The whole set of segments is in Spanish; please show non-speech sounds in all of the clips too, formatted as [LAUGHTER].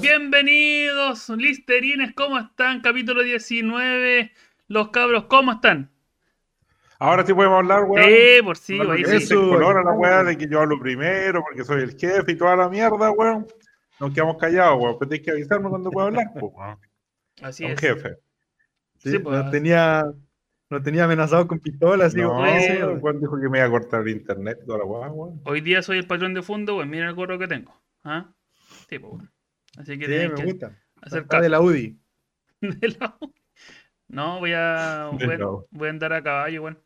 Bienvenidos, listerines, ¿cómo están? Capítulo 19. Los cabros, ¿cómo están? Ahora sí podemos hablar, weón. Eh, por sí, que sí. se colora la weá de que yo hablo primero porque soy el jefe y toda la mierda, weón. Nos quedamos callados, weón. Pero tienes que avisarme cuando puedo hablar, pues, weón. Así Un es. jefe. Sí, Sí, pues. nos tenía, nos tenía amenazado con pistolas. así, No, como, oye, "Eh, sí, weón, Juan dijo que me iba a cortar el internet toda la weá, weón. Hoy día soy el patrón de fondo, pues miren el gorro que tengo. ¿Ah? Sí, pues bueno. Así que sí, me que gusta. hacer Está de la UDI. [LAUGHS] De la- No, voy a, voy, a- la- voy a andar a caballo, bueno.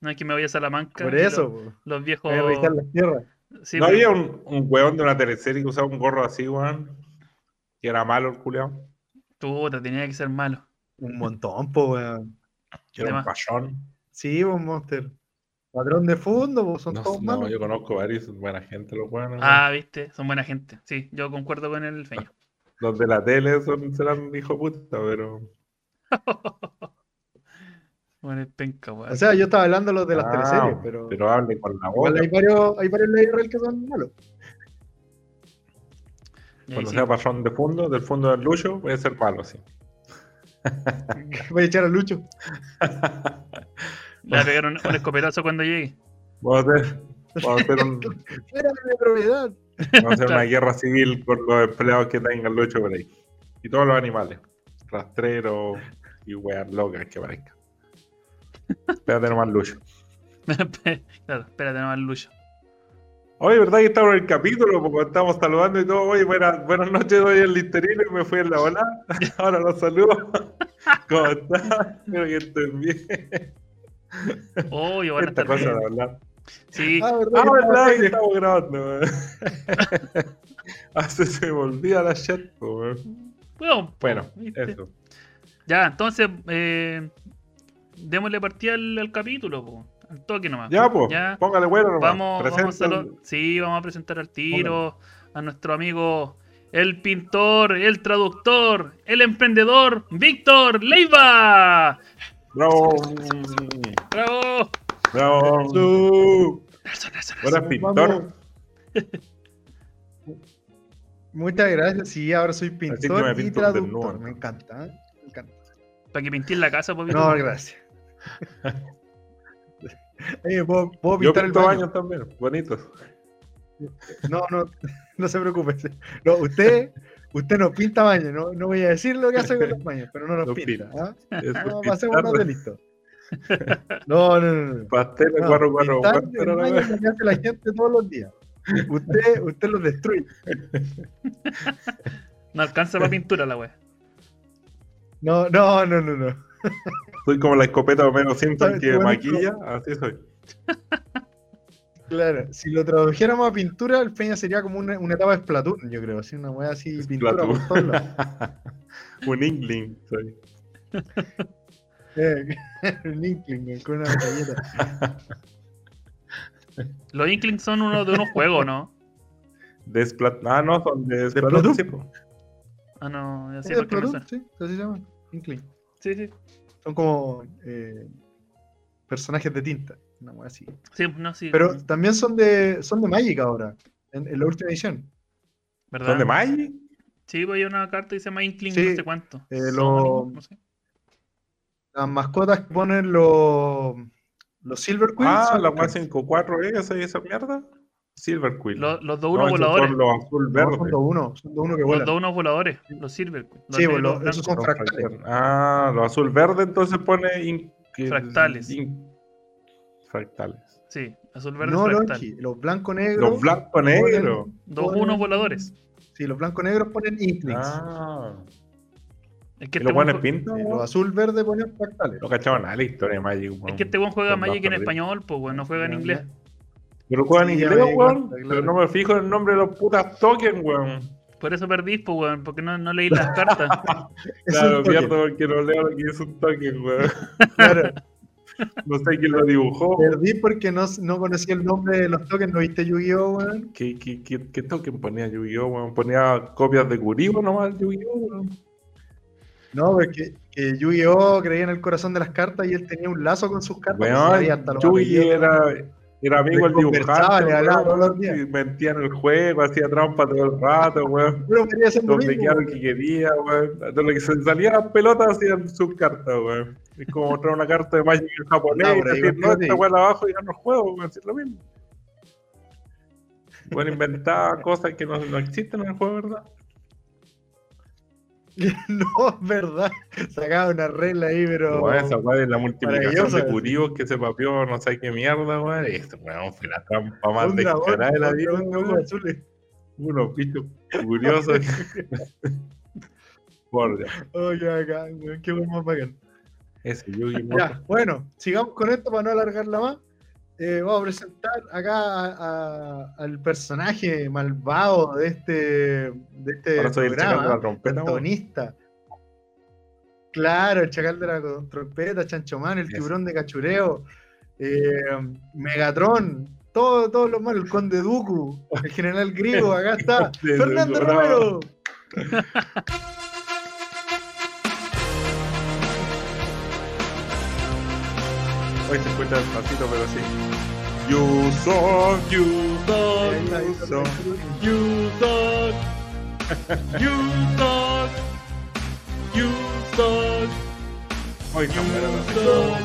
No es que me voy a Salamanca. Por eso, Los, viejos. Voy a revisar las tierras. Sí, ¿No pero- había un, un weón de una teleserie que usaba un gorro así, weón? Que era malo el culeado. Puta, tenía que ser malo. Un montón, po, weón. Que era un pachón. Sí, pues, Monster. Patrón de fondo, pues, son No, todos no, malos. yo conozco varios, son buena gente los weones. Ah, viste, son buena gente. Sí, yo concuerdo con el feño. [LAUGHS] Los de la tele son, serán hijo puta, pero. [LAUGHS] Bueno, es penca, weón. O sea, yo estaba hablando de los de las Ah, teleseries, pero, Pero hable con la boca. hay varios, hay varios que son malos. Cuando sí. sea pachón de fondo, del fondo del lucho, voy a ser malo, sí. [LAUGHS] Voy a echar a Lucho. Le voy a [LAUGHS] pegar un, un escopetazo cuando llegue. Vamos a hacer, vamos a hacer, un- [LAUGHS] Fuera de mi propiedad. vamos a hacer una guerra civil con los empleados que tengan lucho por ahí. Y todos los animales. Rastreros y weas locas que parezcan. Espérate nomás lucho. [LAUGHS] claro, espérate nomás, Lucho. Oye, ¿verdad que estamos en el capítulo? Porque estamos saludando y todo. Oye, buenas, buenas noches, doy el listerino y me fui en la ola. Ahora los saludo. ¿Cómo están? Espero que estén bien. Oh, y van a Esta estar cosa bien. de hablar. Sí, Ah, ¿verdad? Ah, verdad que estamos grabando. Hace [LAUGHS] se me olvida la chat, weón. bueno, Bueno, eso. Ya, entonces, eh, démosle partida al, al capítulo, po. al toque nomás. Ya, pues, Ya. póngale bueno nomás. Vamos, vamos a hacerlo- Sí, vamos a presentar al tiro a nuestro amigo, el pintor, el traductor, el emprendedor, Víctor Leiva. Bravo. ¡Bravo! Bravo. Su- Nelson, Nelson, Nelson. Hola, pintor. [LAUGHS] Muchas gracias. Sí, ahora soy me pintor y traductor. Me encanta. ¿eh? Me encanta. Para que pintes la casa, pues, No, gracias. [LAUGHS] Oye, ¿puedo, puedo Yo pintar el pinto baño? baños también, bonitos. No, no, [LAUGHS] no se preocupe. No, usted, usted nos pinta baños. No, no voy a decir lo que hace con los baños, pero no nos Los pinta. pinta. Eso No, pasemos unos delitos. [LAUGHS] No, no, no. no. Pastel de No, pero wea. es lo que hace la gente todos los días. Usted, usted los destruye. No alcanza para pintura la wea. No, no, no, no, no. Soy como la escopeta de Homero Simpson ¿Sabes que maquilla, así soy. Claro, si lo tradujéramos a pintura, el Peña sería como una, una etapa de Splatoon, yo creo. Así, una wea así, pintura Splatoon. por todos lados. [LAUGHS] Un Inkling soy. Un Inkling con una metralleta. [LAUGHS] Los Inklings son uno de unos juegos, ¿no? De Splat... Ah, no, son de Splatoon? Sí. Ah, no, ya sé Sí, Splatoon, así se llama. Inkling. Sí, sí. Son como eh, personajes de tinta. Wea así. Sí, no, sí. Pero también son de, son de Magic ahora, en, en la última edición. ¿verdad? ¿Son de Magic? Sí, pues hay una carta que se llama Inkling, Sí, no sé cuánto. eh, lo- no sé. Las mascotas que ponen los, los Silver Queens. Ah, la los más Queens. 5-4 esa y esa mierda. Silver Quill. Los, los dos No, unos esos voladores. Son los azul No, verde. son dos uno, son dos uno que Los vuelan. dos unos voladores. Los Silver. Los Sí, pues, negros, los- esos son Los fractales. Ah, los azul verde entonces pone in- que- Fractales. in- fractales. Sí, azul verde No, fractal. Lonchi, los blanco negros. Los blanco negro. Dos unos voladores. Sí, los blanco negros ponen Inklings. Ah. Es que ¿Y este los buen buenos jue- pintan? Y los azul verde ponen fractales. No cachaban nada la historia de Magic, weón. es que este buen juega Magic en español, pues bueno, no juega en inglés. Pero juegan en inglés, weón. Pero no me fijo en el nombre de los putas tokens, weón. Por eso perdís, pues weón, porque no, no leí las cartas. [LAUGHS] Es Claro, pierdo porque no leo lo que es un token, weón. [LAUGHS] claro. No sé quién lo dibujó. Perdí porque no, no conocía el nombre de los tokens. ¿No viste Yu-Gi-Oh, weón? ¿Qué, qué, qué, qué token ponía Yu-Gi-Oh, weón? Ponía copias de Kuribo nomás, Yu-Gi-Oh, weón. No, porque que Yu-Gi-Oh creía en el corazón de las cartas y él tenía un lazo con sus cartas. pues, hasta los Yugi era, Era amigo Le el conversaba, dibujante, le los y mentía en el juego, hacía trampa todo el rato, weón. Pero quería hacer lo que quería, weón. De lo que se salían las pelotas hacían sus cartas, weón. Es como mostrar una carta de Magic en japonés Ah, y por ahí, decir, no, esta weón abajo y gano el juego, weón. Es lo mismo. Bueno, inventar cosas que no, no existen en el juego, ¿verdad? [LAUGHS] No, es verdad. Sacaba una regla ahí, pero. Como esa weón de la multiplicación de curios que se papió no sé qué mierda, weón. Y Esto, weón, fue la trampa más descarada de la vida. Unos bichos curiosos. [LAUGHS] Por Dios. Oh, qué bacán, weón, qué buen más bacán. Ese Yugi Ya, bueno, sigamos con esto para no alargarla más. Eh, vamos a presentar acá a- a- al personaje malvado de este, de este Ahora soy el chacal de programa, la trompeta, protagonista. Claro, el chacal de la trompeta, Chancho Man, el tiburón de cachureo, eh, Megatron, todo- todos los malos, el conde Dooku, el general griego, acá está, [LAUGHS] Fernando. Romero. [LAUGHS] Hoy se escucha despacito, pero sí. You suck, you suck, you suck. You suck. You suck. You suck. Hoy You cambiaron así. suck.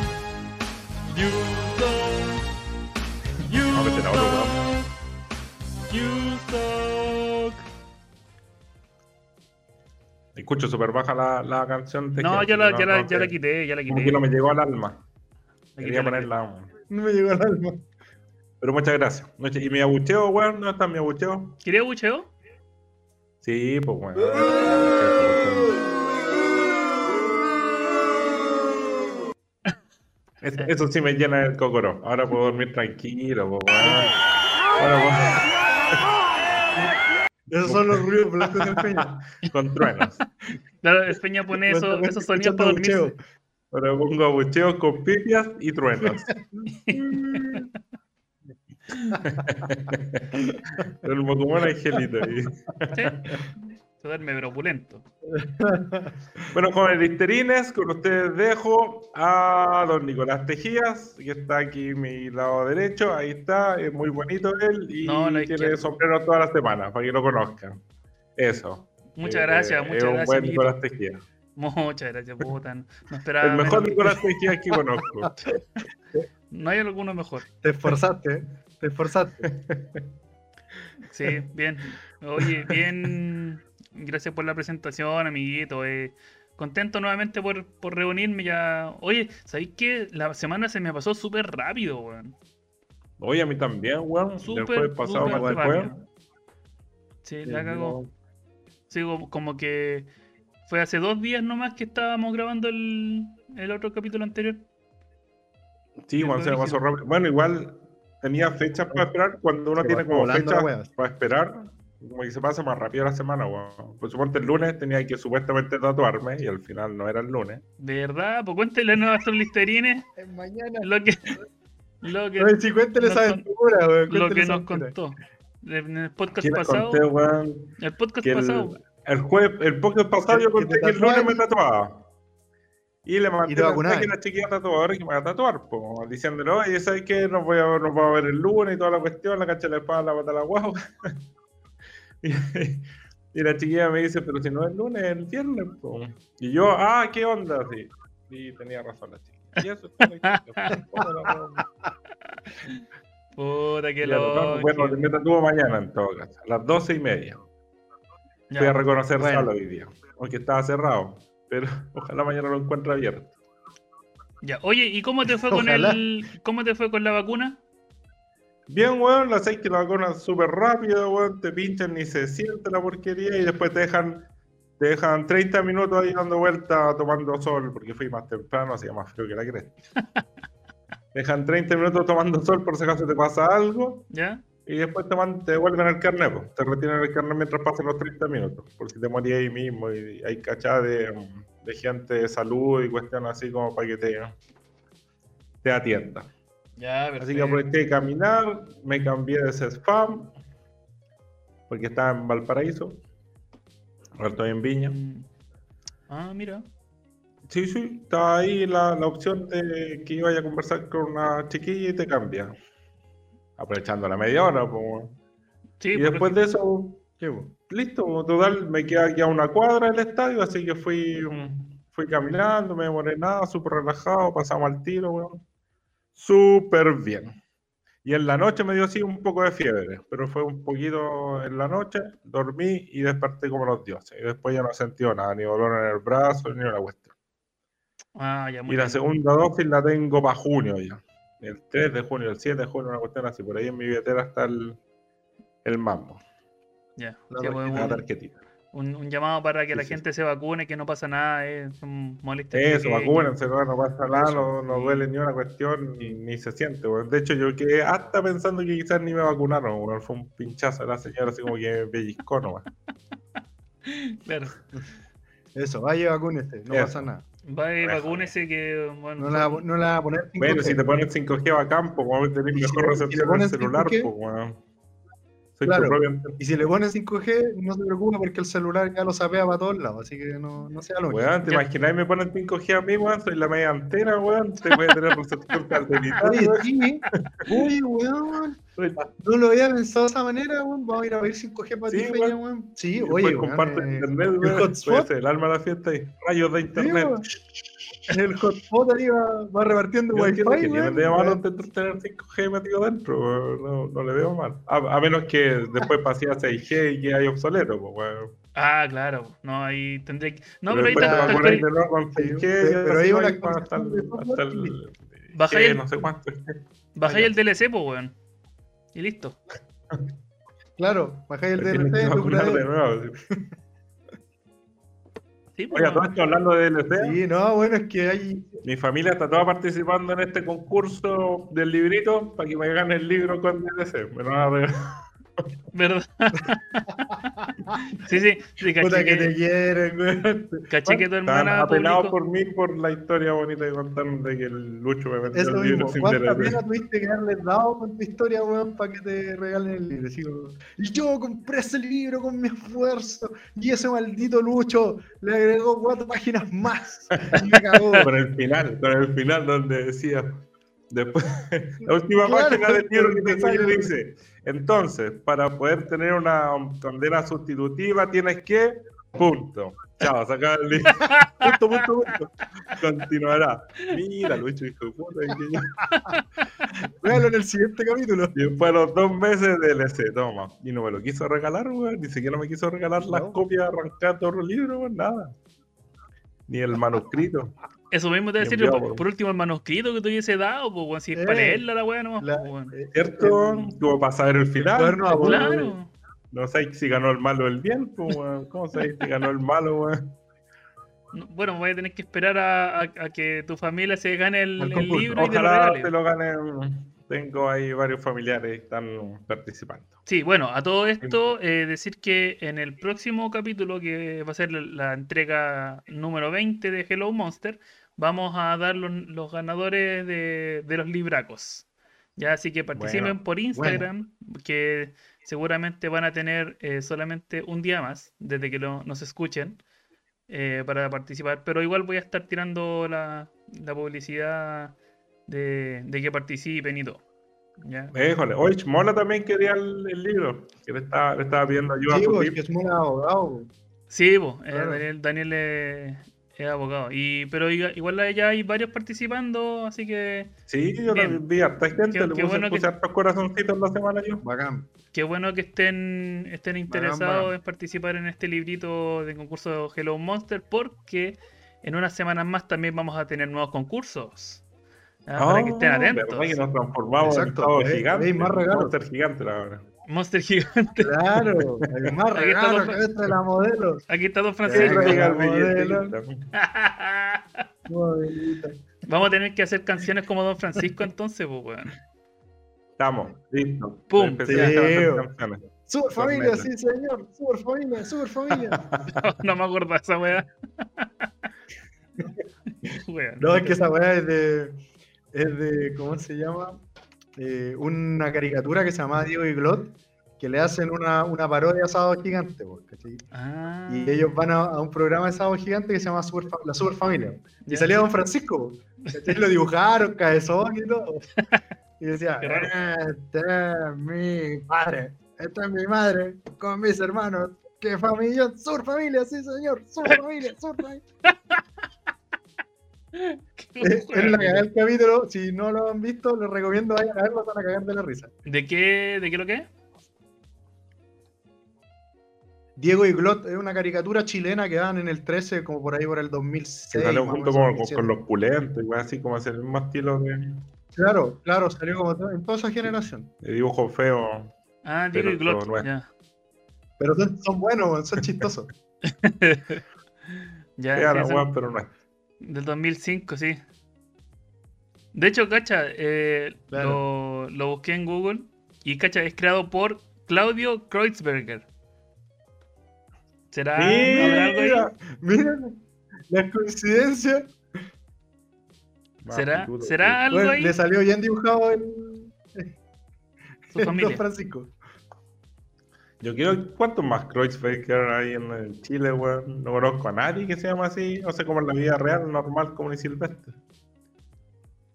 You suck. You suck. You suck. Escucho súper baja la, la canción. de No, ya la, ya la, ya la quité, ya la quité. que no me llegó al alma. Quería ponerla. No me llegó al alma. Pero muchas gracias. ¿Y mi abucheo, weón? ¿No está mi abucheo? ¿Quería bucheo? Sí, pues weón. Eso, [LAUGHS] eso sí me llena el cocoro. Ahora puedo dormir tranquilo, pues. Ahora [LAUGHS] Esos son los ruidos blancos del peña. [LAUGHS] con truenos. Claro, el Peña pone eso, esos sonidos para dormirse. Ahora pongo abucheos con pipias y truenos. [LAUGHS] El Mocumón Angelito. ahí. Sí. Se duerme, pero opulento. Bueno, jóvenes listerines, con ustedes dejo a don Nicolás Tejías, que está aquí a mi lado derecho. Ahí está, es muy bonito él y No, tiene sombrero todas las semanas, para que lo conozcan. Eso. Muchas Eh, gracias, es muchas un gracias. buen. Nicolás Tejías. Muchas gracias, puta. No no [LAUGHS] esperaba. El mejor menos. Nicolás Tejías que conozco. No hay alguno mejor. Te esforzaste, ¿eh? Te esforzaste. [LAUGHS] Sí, bien. Oye, bien. Gracias por la presentación, amiguito. eh, contento nuevamente por, por reunirme ya. Oye, ¿sabéis qué? La semana se me pasó súper rápido, weón. Oye, a mí también, weón. Súper, pasado súper más rápido. Sí, la cagó. Sí, como que fue hace dos días nomás que estábamos grabando el, el otro capítulo anterior. Sí, se pasó rápido. Bueno, igual tenía fechas para esperar. Cuando uno Se tiene como fechas para esperar, como que se pasa más rápido la semana, weón. Por supuesto, el lunes tenía que supuestamente tatuarme y al final no era el lunes. De verdad, pues cuéntale a nuestros listerines Es mañana. lo que, lo que, Oye, si cuéntale esa aventura, weón. lo que nos aventura. contó. En el podcast ¿Quién les pasado. conté, weón? El podcast pasado. el, el jueves, el podcast pasado yo conté que el lunes me tatuaba. Y le mandé te la vacunabas. que la chiquilla tatuadora que me va a tatuar, po, diciéndole, oye, ¿sabes qué? Nos, voy a, nos va a ver el lunes y toda la cuestión, la cacha de la espada, la bota la guagua. [LAUGHS] y, y la chiquilla me dice, pero si no es el lunes, es el viernes, po. Y yo, ah, ¿qué onda? Sí, y tenía razón la chiquilla. Y eso [LAUGHS] Puta que lo. Bueno, me tatúo mañana en todo caso, a las doce y media. Voy a reconocer Bueno. solo hoy día, porque estaba cerrado. Pero [LAUGHS] ojalá mañana lo encuentre abierto. Ya, oye, ¿y cómo te fue con el. ¿Cómo te fue con la vacuna? Bien, weón, la 6 que la vacuna súper rápido, weón, te pinchan ni se siente la porquería y después te dejan, te dejan 30 minutos ahí dando vueltas tomando sol, porque fui más temprano, hacía más frío que la cresta. [LAUGHS] Dejan 30 minutos tomando sol por si acaso te pasa algo ¿Ya? Y después te, man- te devuelven el carnet, po. te retienen el carnet mientras pasan los 30 minutos, por si te morías ahí mismo y hay cachada de, de gente de salud y cuestiones así como para que te, te atienda. Ya, Así que aproveché de caminar, me cambié de ese spam, porque estaba en Valparaíso, ahora estoy en Viña. Mm. Ah, mira. Sí, sí, estaba ahí la, la opción de que iba a conversar con una chiquilla y te cambia. Aprovechando la media hora. Sí, y después de eso, listo, total, me queda aquí a una cuadra del estadio, así que fui, mm, fui caminando, me demoré nada, súper relajado, pasamos al tiro, weón. Súper bien. Y en la noche me dio así un poco de fiebre, pero fue un poquito en la noche, dormí y desperté como los dioses. Y después ya no sentí nada, ni dolor en el brazo, ni una cuestión. Ah, ya muy Y la bien. segunda dosis la tengo para junio ya. El 3 de junio, el 7 de junio, una cuestión así. Por ahí en mi billetera está el, el mambo, Ya. Pues, la un, tarjetita. un- un llamado para que Sí, la sí, gente se vacune, que no pasa nada, eh, son molestias. Eso, vacúnense, no, no pasa nada, no, no duele ni una cuestión, ni, ni se siente. De hecho, yo quedé hasta pensando que quizás ni me vacunaron, fue un pinchazo de la señora, así como que me pellizcó nomás. [LAUGHS] Claro. Eso, vaya, vacúnese, no Eso. pasa nada. Va y vacúnese que, bueno, No la, son- no la va a poner 5G. Bueno, si te pones 5G va a campo, tenés Y si mejor recepción si en el celular, 5G, pues, weón. Soy claro. tu propia antena. Y si le pones 5G, no se preocupe porque el celular ya lo sapea para todos lados, así que no, no sea lo Weón, ¿te Ya. imaginas me ponen 5G a mí, weón? Soy la media antena, weón. Te puede tener recepción satelital, Oye, sí, oye, weón, la- no lo había pensado de esa manera, weón. Vamos a ir a pedir 5G para Sí, ti, feña, weón. weón. Sí, Y oye, weón, comparte eh, internet, el weón. hotspot. Ser el alma de la fiesta y rayos de internet. Weón. el hotspot ahí va, va repartiendo Yo wifi, weón. de malo intentar tener 5G metido dentro, weón. no, no le veo mal. A, a menos que después pase a 6G y que hay obsoleto, pues, weón. Ah, claro. No, ahí tendré que. No, pero Pero ahí está- el 6G, pero- va una hasta el, hasta el G, el- no sé cuánto. Bajáis el DLC, pues, weón. Y listo. Claro, bajáis el DLC Sí, pues, Oiga, todo esto hablando de DLC, Sí, no, bueno, es que hay. mi familia está toda participando en este concurso del librito para que me gane el libro con DLC. Me lo van a regalar. ¿Verdad? sí, sí. sí Puta caché que te quieren, caché que tu hermana publicó. por mí por la historia bonita que contaron de que el Lucho me vendió Eso el libro mismo. sin ¿Cuánta pena tuviste que haberles dado con tu historia, weón, para que te regalen el libro? Como, y yo compré ese libro con mi esfuerzo, y ese maldito Lucho le agregó cuatro páginas más. Y me cagó. Con el final, con el final donde decía. Después, [LAUGHS] la última Claro, página del libro que te tengo yo dice: Entonces, para poder tener una condena sustitutiva, tienes que. Punto. Chao, saca el libro. [LAUGHS] Punto, punto, punto. Continuará. Mira, Lucho, hijo de puta. [LAUGHS] Véalo en el siguiente capítulo. Y después a los dos meses DLC, toma. Y no me lo quiso regalar, weón. Ni siquiera me quiso regalar las No. copias arrancadas de todos los libros, weón. Nada. Ni el manuscrito. Eso mismo te decir, por, por- último, el manuscrito que te hubiese dado, pues, weón. Si es Eh, para leerla la weá nomás, eh, ¿Cierto? el- Como para saber el final. weón. Claro. No sé si ganó el malo o el bien, pues, weón. ¿Cómo sabéis si ganó el malo, weón? No, Bueno, voy a tener que esperar a, a- a que tu familia se gane el, el libro y te lo Ojalá te lo ganen. Tengo ahí varios familiares que están participando. Sí, bueno, a todo esto, eh, decir que en el próximo capítulo, que va a ser la, entrega número 20 de Hello Monster, vamos a dar los, los ganadores de, de los libracos. Ya, así que participen Bueno, por Instagram, que seguramente van a tener eh, solamente un día más desde que lo- nos escuchen eh, para participar. Pero igual voy a estar tirando la, la publicidad de, de que participen y todo. ¿ya? Híjole, oye, Mola también quería el, el libro. Que le estaba, le estaba pidiendo ayuda Sí, a porque tipo. es muy abogado. Sí, po, eh. Daniel, Daniel es, es abogado. Y, pero igual ya hay varios participando, así que Sí, yo Bien. lo vi a harta gente, Qué- le qué puse, bueno puse que- hartos corazoncitos la semana yo. Bacán. qué bueno que estén, estén interesados bacán. en participar en este librito de concurso Hello Monster, porque en unas semanas más también vamos a tener nuevos concursos. ¿Ah? para que estén Ah, atentos. verdad que nos transformamos Exacto, en eh, gigante. eh, más regalos. Monster gigante la verdad. Monster gigante. Claro, [LAUGHS] el más Aquí está regalo los- cabeza de la modelo. Aquí está Don Sí, Francisco. Vamos a tener que hacer canciones como Don Francisco entonces, pues, weón. Estamos, listo. Pum. Sí. Super familia, sí señor. Super familia, super familia. [LAUGHS] No me acuerdo de esa weá. No, es que esa weá es de. Es de. ¿Cómo se llama? Eh, una caricatura que se llama Diego y Glot. Que le hacen una, una parodia a Sábado Gigante. Ah, Y ellos van a, a un programa de Sábado Gigante que se llama Super La Super Familia. Y salía Don Francisco. ¿cachai? Lo dibujaron, cabezón y todo. Y decía, este es mi padre, esta es mi madre, con mis hermanos. ¡Qué familia! ¡Sur familia! ¡Sí, señor! ¡Sur familia! ¡Sur familia! [LAUGHS] [LAUGHS] Es la cagada del capítulo. Si no lo han visto, les recomiendo vayan a verlo, van a cagar de la risa. ¿De qué, de qué lo que es? Diego y Glot es una caricatura chilena que dan en el 13, como por ahí por el 2006. Que salió junto con, con, 2007. con los pulentos, igual así como hacer el mismo estilo de, Claro, claro, salió como en toda esa generación. de dibujo feo. Ah, Diego Pero y Glot. todo no. Ya. Pero son, son buenos, son chistosos. [LAUGHS] Ya, Fea la son weá, pero no es. Del 2005, sí. De hecho, cacha, eh, Claro. lo, lo busqué en Google y cacha, es creado por Claudio Kreutzberger. ¿Será? ¿Habrá algo ahí? Mira, mira la coincidencia. ¿Será, ¿será algo Bueno, ahí? le salió bien dibujado el, Su [LAUGHS] familia. Francisco. Yo quiero, ¿cuántos más Kreuzberger hay en el Chile, weón? No conozco a nadie que se llama así, no sé cómo en la vida real, normal, como ni Silvestre.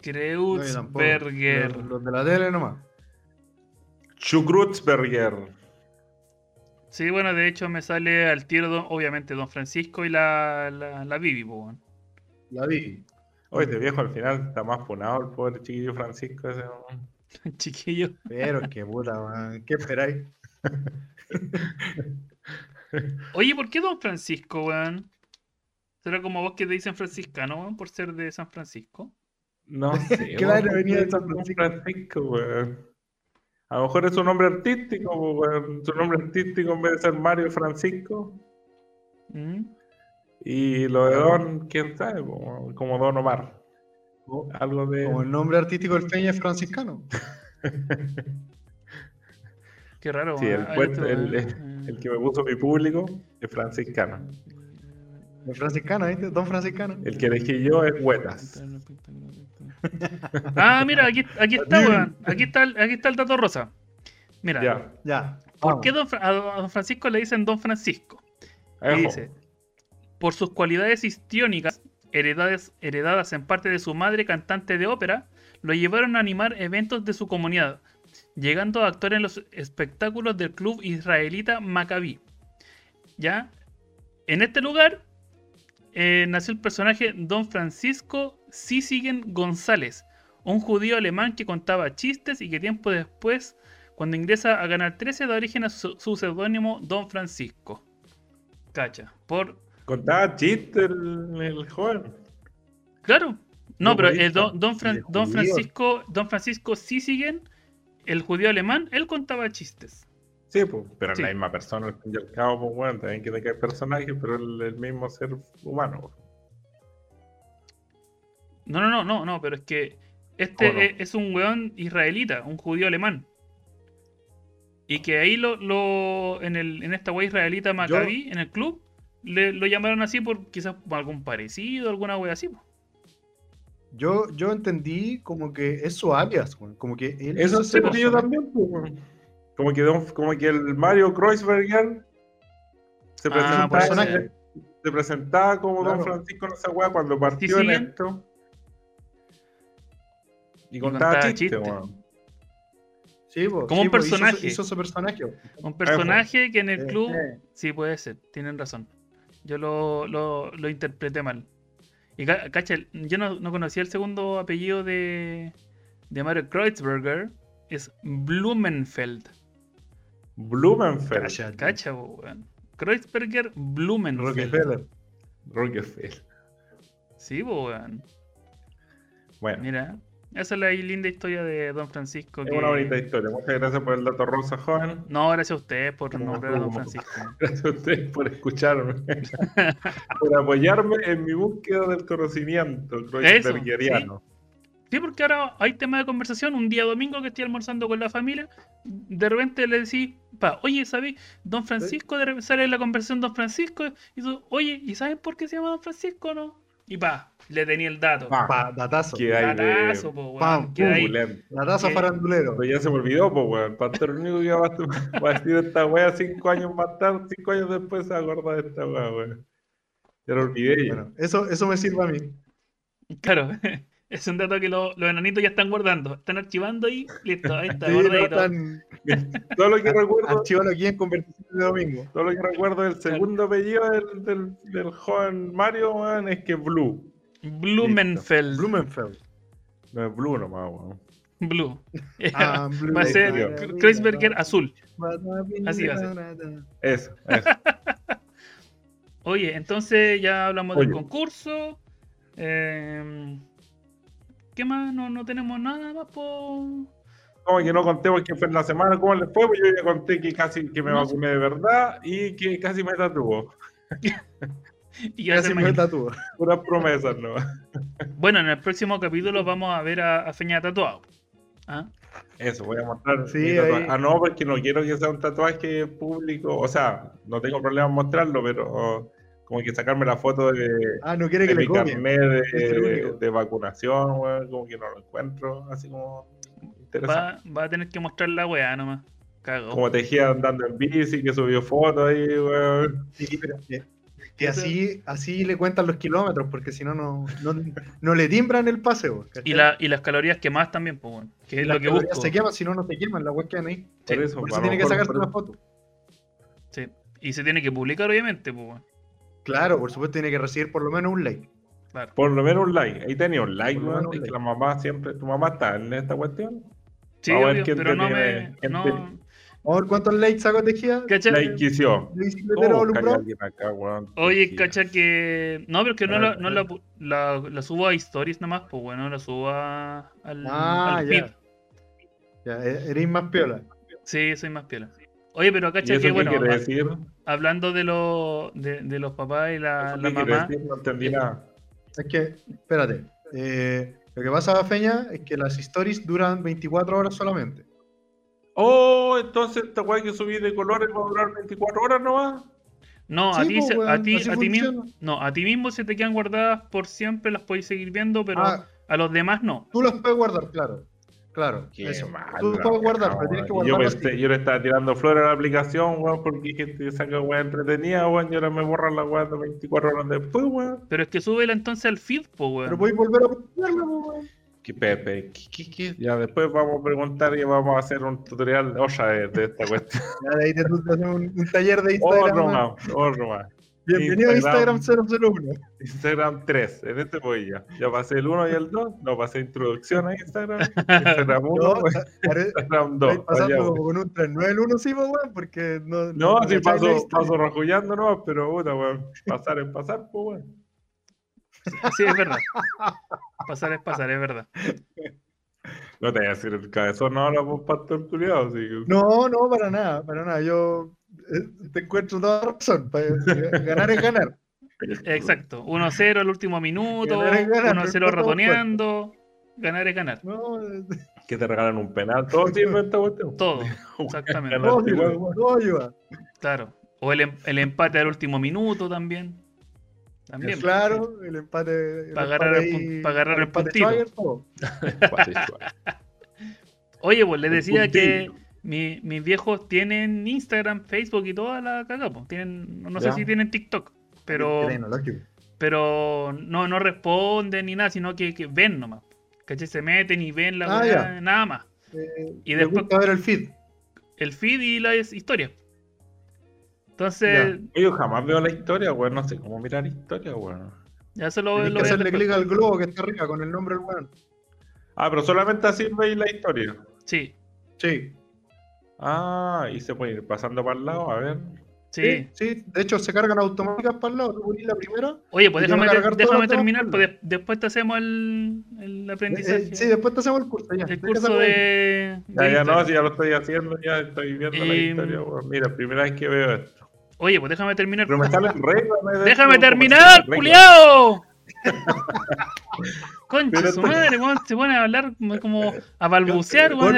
Kreutzberger. Los, los de la tele nomás. Schugrutzberger. Sí, bueno, de hecho me sale al tiro, don- obviamente, Don Francisco y la, la, la Bibi, po, weón. La vi. Oye, este viejo al final está más funado el pobre chiquillo Francisco ese. weón. [LAUGHS] Chiquillo. Pero qué puta, man. ¿Qué esperáis? [LAUGHS] Oye, ¿por qué Don Francisco, weón? ¿Será como vos que te dicen franciscano, weón, por ser de San Francisco? No [LAUGHS] sé. Claro, weón, venía de ¿por qué San Francisco. Francisco, weón. A lo mejor es su nombre artístico, weón. Su nombre artístico en vez de ser Mario Francisco. ¿Mm? Y lo de Don, quién sabe, weón, como Don Omar. Algo de. Como el nombre artístico del Peña es franciscano. [LAUGHS] Qué raro, Sí, el. Ah, cuento- esto, el, que me puso mi público es franciscano. El franciscano, ¿viste? Don franciscano. El que elegí yo es Huetas. [LAUGHS] Ah, mira, aquí, aquí está, weón. Aquí está, el, aquí está el dato rosa. Mira, Ya. Ya. ¿por qué don a Don Francisco le dicen Don Francisco? Y dice, por sus cualidades histriónicas, heredadas, heredadas en parte de su madre cantante de ópera, lo llevaron a animar eventos de su comunidad, llegando a actuar en los espectáculos del club israelita Maccabi. ¿Ya? En este lugar eh, nació el personaje Don Francisco Sisigen González, un judío alemán que contaba chistes y que tiempo después, cuando ingresa a Canal 13, da origen a su, su seudónimo Don Francisco. Cacha, por... Contaba chistes el, el joven. Claro. No, pero el don, Fran-. Francisco, don Francisco Sisigen, el judío alemán, él contaba chistes. Sí, pues, pero Sí. la misma persona, al fin y al cabo, pues bueno, también que hay personajes, pero el, el mismo ser humano. pues. No, no, no, no, no, pero es que este ¿O no? es, es un weón israelita, un judío alemán. Y que ahí lo, lo en, el, en esta wea israelita Maccabi, en el club, le, lo llamaron así por quizás por algún parecido, alguna wea así. po. Yo, yo entendí como que es su alias, güey. Como que él Eso hizo ese entendí yo también, pues. Como que, don- como que el Mario Kreuzberger se Ah, presentaba, se como Don. Francisco en esa weá cuando partió Sí, en siguen. esto. Y contaba contaba chistes, chistes. weón. Sí, Como un sí, po, hizo su- personaje. Hizo, su personaje. Un personaje que en el club. Sí, puede ser, tienen razón. Yo lo, lo, lo interpreté mal. Y ca- cacha, yo no, no conocía el segundo apellido de, de Mario Kreutzberger. Es Blumenfeld. Blumenfeld. Cacha, po, weón. Kreutzberger Blumenfeld. Rockefeller. Rockefeller. Sí, weón. Bueno, Mira, esa es la linda historia de Don Francisco. es que- una bonita historia. Muchas gracias por el dato rosa, joven. No, gracias a ustedes por nombrar a Don Francisco. [LAUGHS] Gracias a ustedes por escucharme. [LAUGHS] por apoyarme en mi búsqueda del conocimiento Kreuzbergeriano. Sí, porque ahora hay tema de conversación. Un día domingo que estoy almorzando con la familia, de repente le decís, pa, oye, ¿sabes? Don Francisco, de repente sale la conversación Don Francisco, y tú, oye, ¿y saben por qué se llama Don Francisco o no? Y pa, le tenía el dato. Pa, Pa, datazo. que hay de Datazo, po, weón, Pam. Datazo ¿Qué? farandulero. Pero ya se me olvidó, pues, weón. Pastor único que va a, va a decir esta weá cinco años más tarde, cinco años después se acuerda de esta weá, weón. Ya lo olvidé ya. Bueno, eso, eso me sirve a mí. Claro, Es un dato que lo- los enanitos ya están guardando. Están archivando y listo, ahí está, [LAUGHS] Sí, no, guardadito. están Todo lo que [LAUGHS] recuerdo, archivando aquí en conversaciones de domingo. todo lo que recuerdo del segundo apellido del, del, del joven Mario, weón, es que es Blue. Blumenfeld. Blumenfeld. No es Blue nomás, weón. Blue. [LAUGHS] Ah, Va a ser Blue. Kreuzberger azul. Así va a ser. Eso, eso. Oye, entonces ya hablamos del concurso. Eh, ¿Qué más? No, no tenemos nada más por. Como que no contemos que fue en la semana, cómo les fue, pues yo ya conté que casi que me No. vacuné de verdad y que casi me tatuó. [LAUGHS] Y ya se Casi me tatúo. Puras promesas, ¿no? [LAUGHS] Bueno, en el próximo capítulo vamos a ver a, a Feña tatuado. ¿Ah? Eso, voy a mostrar. Sí, mi tatuaje. ahí. Ah, no, porque no quiero que sea un tatuaje público. O sea, no tengo problema en mostrarlo, pero como que sacarme la foto de, Ah, no quiere de que le mi carnet el de, de vacunación, weón, como que no lo encuentro, así como interesante. Va, va a tener que mostrar la weá nomás. Cago. Como tejía andando en bici, que subió fotos ahí, weón. Sí, pero que, que así, así le cuentan los kilómetros, porque si no, no, no, no le timbran el paseo. ¿cachai? Y, la, y las calorías quemadas también, pues bueno. Que es Las lo que busco. se queman, si no, no se queman, las weas quedan ahí. Por Sí, eso, Por eso tiene que por- una foto. Sí. Y se tiene que publicar, obviamente, pues bueno. Claro, por supuesto, tiene que recibir por lo menos un like. Claro. Por lo menos un like. Ahí tenía un like, que like. la mamá siempre, tu mamá está en esta cuestión. Sí, Vamos a ver pero no tiene- me. No, te- Vamos a ver cuántos likes sacó Tejía. ¿Cacha? Like quisió. De bicicletero ¿Cómo alumbrado. cae alguien acá, weón? Oye, cacha que. No, pero es que no, A la, no la, la, la subo a stories nomás, pues bueno, la subo a- al, Ah, al ya. feed. Ya, e- eres más piola. Sí, soy más piola. Oye, pero ¿Y cacha eso que qué bueno, quiere decir? Hablando de, los de, de los papás y la, ¿Eso la mamá. decir? No entendí nada. Es que, espérate. eh, lo que pasa, Feña, es que las stories duran 24 horas solamente. Oh, entonces esta weá que subí de colores va a durar 24 horas nomás. No, a Sí, ti, po, se- a ti, a ti mismo, no, a ti mismo se te quedan guardadas por siempre, las podéis seguir viendo, pero Ah, a los demás no. tú las puedes guardar, claro. Claro, Qué eso. mal, Tú puedes guardar, pero tienes que weón. yo, guardarlas. pensé- yo le estaba tirando flores a la aplicación, weón, porque que te saca weá entretenida, weón, y ahora me borran la weá de 24 horas después, weón. Pero es que súbela entonces al feed, pues, weón. Pero podéis volver a ponerla, po, weón. Que Pepe, ¿qué, qué, qué? Ya después vamos a preguntar y vamos a hacer un tutorial otra vez de esta [LAUGHS] cuestión. Ya de ahí te, te un, un taller de Otro Instagram. man. más, otro más. Bienvenido Instagram. a Instagram 001. Instagram 3, en este voy ya. Ya pasé el 1 y el 2, no pasé introducción a Instagram. [LAUGHS] Instagram 1, No, [LAUGHS] Instagram estáis 2. pasando allá, como con un 391, sí, po, weón, porque no. No, sí cachai la paso, paso rajullando nomás, pero puta, weón. Pasar es pasar, pues weón. Sí, es verdad. Pasar es pasar, es verdad. No te voy a decir el cabezón ahora, pues pastor culiado, así que. No, no, para nada, para nada. Yo te encuentro toda razón. pa- ganar es ganar. Exacto. 1-0 al último minuto, Ganar es ganar, 1-0 pero ratoneando. Ganar es ganar. No, eh, Que te regalan un penal, todo sirve esta cuestión. Todo. [LAUGHS] Exactamente. Todo igual, ayuda, todo ayuda. Claro. O el, em- el empate al último minuto también. También. Claro, el empate. el Pa' agarrar empate el pa' agarrar el empate puntito. [LAUGHS] Oye, pues les El decía que. Mi- mis viejos tienen Instagram, Facebook y toda la cagada. pues. Tienen, no sé si tienen TikTok, pero, pero no, no responden ni nada, sino que, que ven nomás. ¿Cachai? Se meten y ven la Ah, nada más. Eh, Y me después- gusta ver el feed. El feed y las historias. Entonces, Yo jamás veo la historia, weón. No sé cómo mirar historia, weón. ya se lo, lo que hacerle clic al globo que está arriba con el nombre del weón. Ah, pero solamente así veis la historia. Sí, Sí. Ah, y se puede ir pasando para el lado, a ver. sí. sí. De hecho, se cargan automáticas para el lado. Tú la primera. Oye, pues déjame, déjame terminar, pues de- después te hacemos el, el Eh, aprendizaje. eh, sí, después te hacemos el curso. Ya. el curso de, Ya, de ya no, si ya lo estoy haciendo, ya estoy viendo la Em, historia. Mira, primera vez que veo esto. Oye, pues déjame terminar. Pero me me de ¡Déjame terminar, culiao! Concha Pero su madre, weón, se pone a hablar como- a balbucear, weón.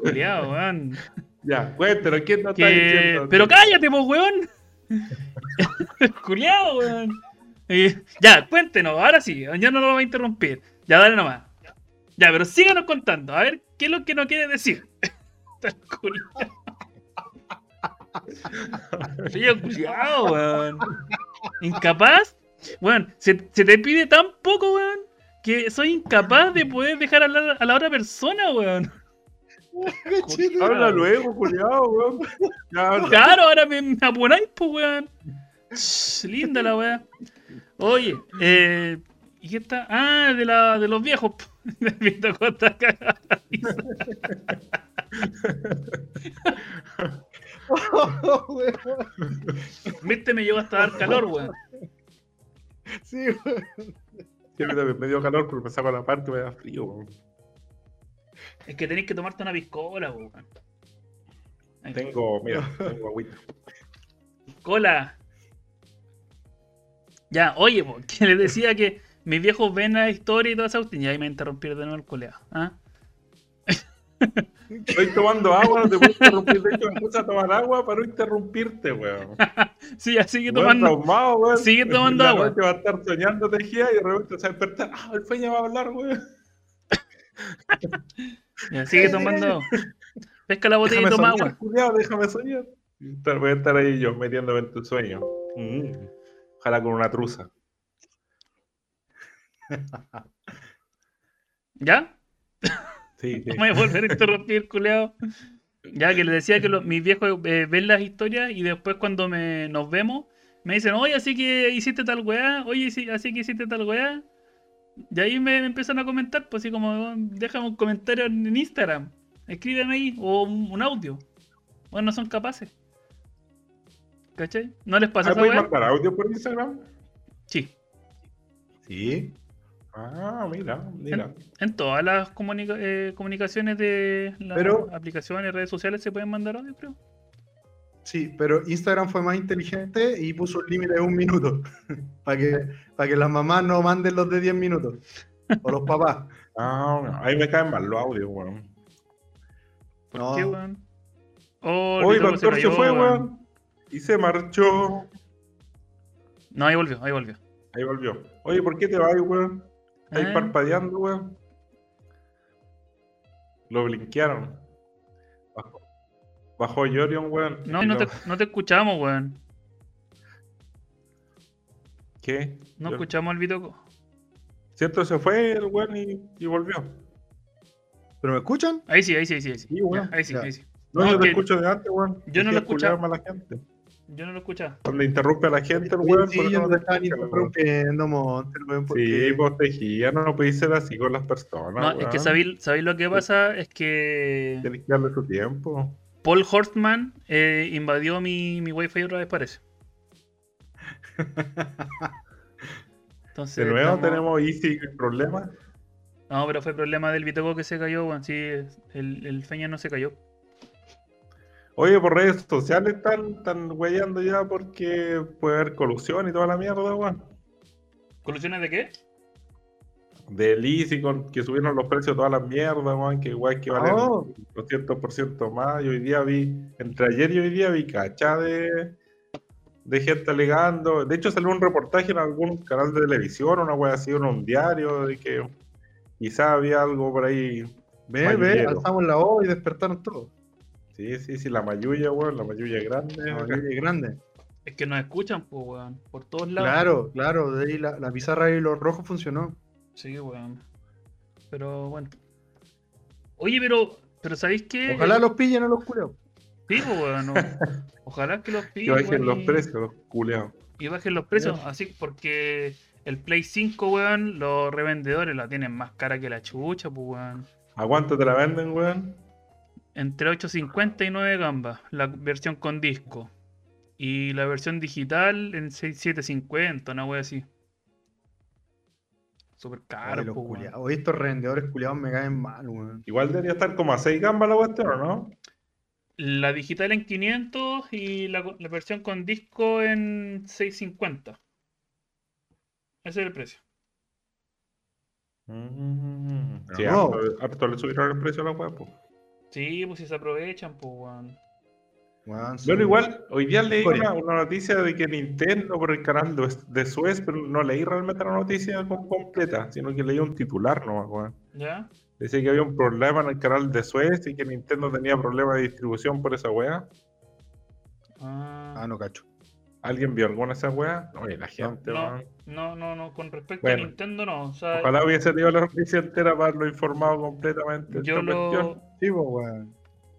Culiao, weón. Ya, cuéntelo, ¿quién no está diciendo? Pero cállate, pues, weón. [LAUGHS] Culiao, weón. Eh, Ya, cuéntenos, ahora sí, ya no lo voy a interrumpir. Ya, dale nomás. Ya, pero síganos contando, a ver qué es lo que nos quiere decir. [LAUGHS] Tal culiao. [LAUGHS] Oye, culiao, weón. Incapaz Weón, se, se te pide tan poco, weón, que soy incapaz de poder dejar hablar a la otra persona, weón. Habla luego, culiao, weón. Claro, ahora me, me apuráis, pues, weón. Ch, Linda la weá. Oye, eh, ¿y qué está? Ah, de, la, de los viejos. [LAUGHS] Costa cagada [LAUGHS] [LAUGHS] Viste, me llegó hasta dar calor, weón. Sí, weón. Sí, me dio calor, pero me saco la parte y me da frío, weón. Es que tenéis que tomarte una piscola, weón. Tengo, mira, tengo agüita. Cola. Ya, oye, po, [LAUGHS] que les decía que mis viejos ven la historia y toda esa cuestión. Y ahí me interrumpieron de nuevo el coleado. ¿ah? Estoy tomando agua, no te puedo interrumpir. De hecho, me puse a tomar agua para no interrumpirte, weón. Sí, ya sigue Weón, tomando. traumado, weón. sigue tomando La agua. noche va a estar soñando tejida y de repente se va a despertar. Ah, el feña va a hablar, weón. Ya, sigue tomando. Pesca la botella y Déjame toma soñar, agua. culiao, déjame soñar. Y Voy a estar ahí yo metiéndome en tu sueño. Mm. Ojalá con una truza. ¿Ya? Sí, sí. No me voy a volver a interrumpir, culeado. Ya que les decía que los- mis viejos eh, ven las historias y después cuando me, nos vemos me dicen, oye, así que hiciste tal weá, oye, sí, así que hiciste tal weá. Y ahí me, me empiezan a comentar, pues así como, "Oh, déjame un comentario en Instagram, escríbeme ahí, o un, un audio. Bueno, no son capaces. ¿Cachai? ¿No les pasa Ah, esa ¿Puedes mandar audio por Instagram? Sí. Sí. Ah, mira, mira. En todas las comunica- eh, comunicaciones de las Pero- aplicaciones, redes sociales se pueden mandar audio, creo. Sí, pero Instagram fue más inteligente y puso un límite de un minuto. [LAUGHS] Para que, para que las mamás no manden los de 10 minutos. O los papás. [LAUGHS] Ah, ahí me caen mal los audios, weón. ¿Por No. qué, weón? Oh, el Hoy el Vitoco doctor se cayó, fue, weón. Y se marchó. No, ahí volvió, ahí volvió. Ahí volvió. Oye, ¿por qué te vas, weón? Estás Ah, parpadeando, weón. Lo blinquearon. Bajó, bajó Yorion, weón. No, no lo- te, no te escuchamos, weón. ¿Qué? No Yo- escuchamos al Vitoco. ¿Cierto? Se fue el weón y, y volvió. ¿Pero me escuchan? Ahí sí, ahí sí, ahí sí. Ahí sí, Sí, weón. Ya, ahí, sí Ya. ahí sí. No, No, yo te que- escucho de antes, weón. yo no lo escuchaba. culiao mala gente. Yo no lo escuchaba. Cuando interrumpe a la gente, el Sí, weón. sí, por eso yo no te weón. interrumpiendo, Monter, weón, porque... Sí, tejía, no podéis ser así con las personas. No, es que sabéis sabéis lo que pasa, es que Tenés que darle su tiempo. Paul Hortman eh, invadió mi, mi wifi otra vez, parece. Entonces, De nuevo estamos- tenemos Easy problemas. No, pero fue problema del Vitoco que se cayó, weón. Sí, el, el Feña no se cayó. Oye, por redes sociales están, están weyando ya porque puede haber colusión y toda la mierda, weón. ¿Colusiones de qué? Del Easy con que subieron los precios de todas las mierdas, weón, que igual que valen Oh. 200% más. Y hoy día vi, entre ayer y hoy día vi cacha de, de gente alegando. De hecho, salió un reportaje en algún canal de televisión, una wea así, en un diario, de que quizá había algo por ahí. Ve, ve, alzamos la voz y despertaron todos. Sí, sí, sí, la mayulla, weón, la mayulla grande. No, es grande. Es que nos escuchan, pues, weón. Por todos lados. Claro, claro, de ahí la, la pizarra y los rojos funcionó. Sí, weón. Pero bueno. Oye, pero, pero ¿sabéis qué? Ojalá los pillen a los culeos. Sí, pues, weón. no. [LAUGHS] Ojalá que los Que pillen. bajen weón, los y- precios, los culeados. Y bajen los precios. Así, porque el Play 5, weón, los revendedores la tienen más cara que la chucha, pues, weón. ¿A cuánto te la venden, weón? Entre 8.50 y 9 gambas, la versión con disco. Y la versión digital en 6.750, una wea así. Súper caro, po, weón. Oye, estos revendedores culiados me caen mal, weón. Igual debería estar como a 6 gambas la cuestión, ¿o no? La digital en 500 y la, la versión con disco en 650. Ese es el precio. Mm, sí, No. harto, harto le subieron el precio a la web, po. Sí, pues si se aprovechan, pues, weón. Sí. Bueno, igual, hoy día leí una, una noticia de que Nintendo por el canal de, de Suez, pero no leí realmente la noticia com- completa, sino que leí un titular nomás, weón. ¿Ya? Decía que había un problema en el canal de Suez y que Nintendo tenía problemas de distribución por esa weá. Ah, Ah, no cacho. ¿Alguien vio alguna de esas weas? Oye, la gente, No, no, no, no, con respecto Bueno. a Nintendo no. O sea, Ojalá hubiese tenido la noticia entera para haberlo informado completamente. de yo esta cuestión. Lo, Sí, pues, weón.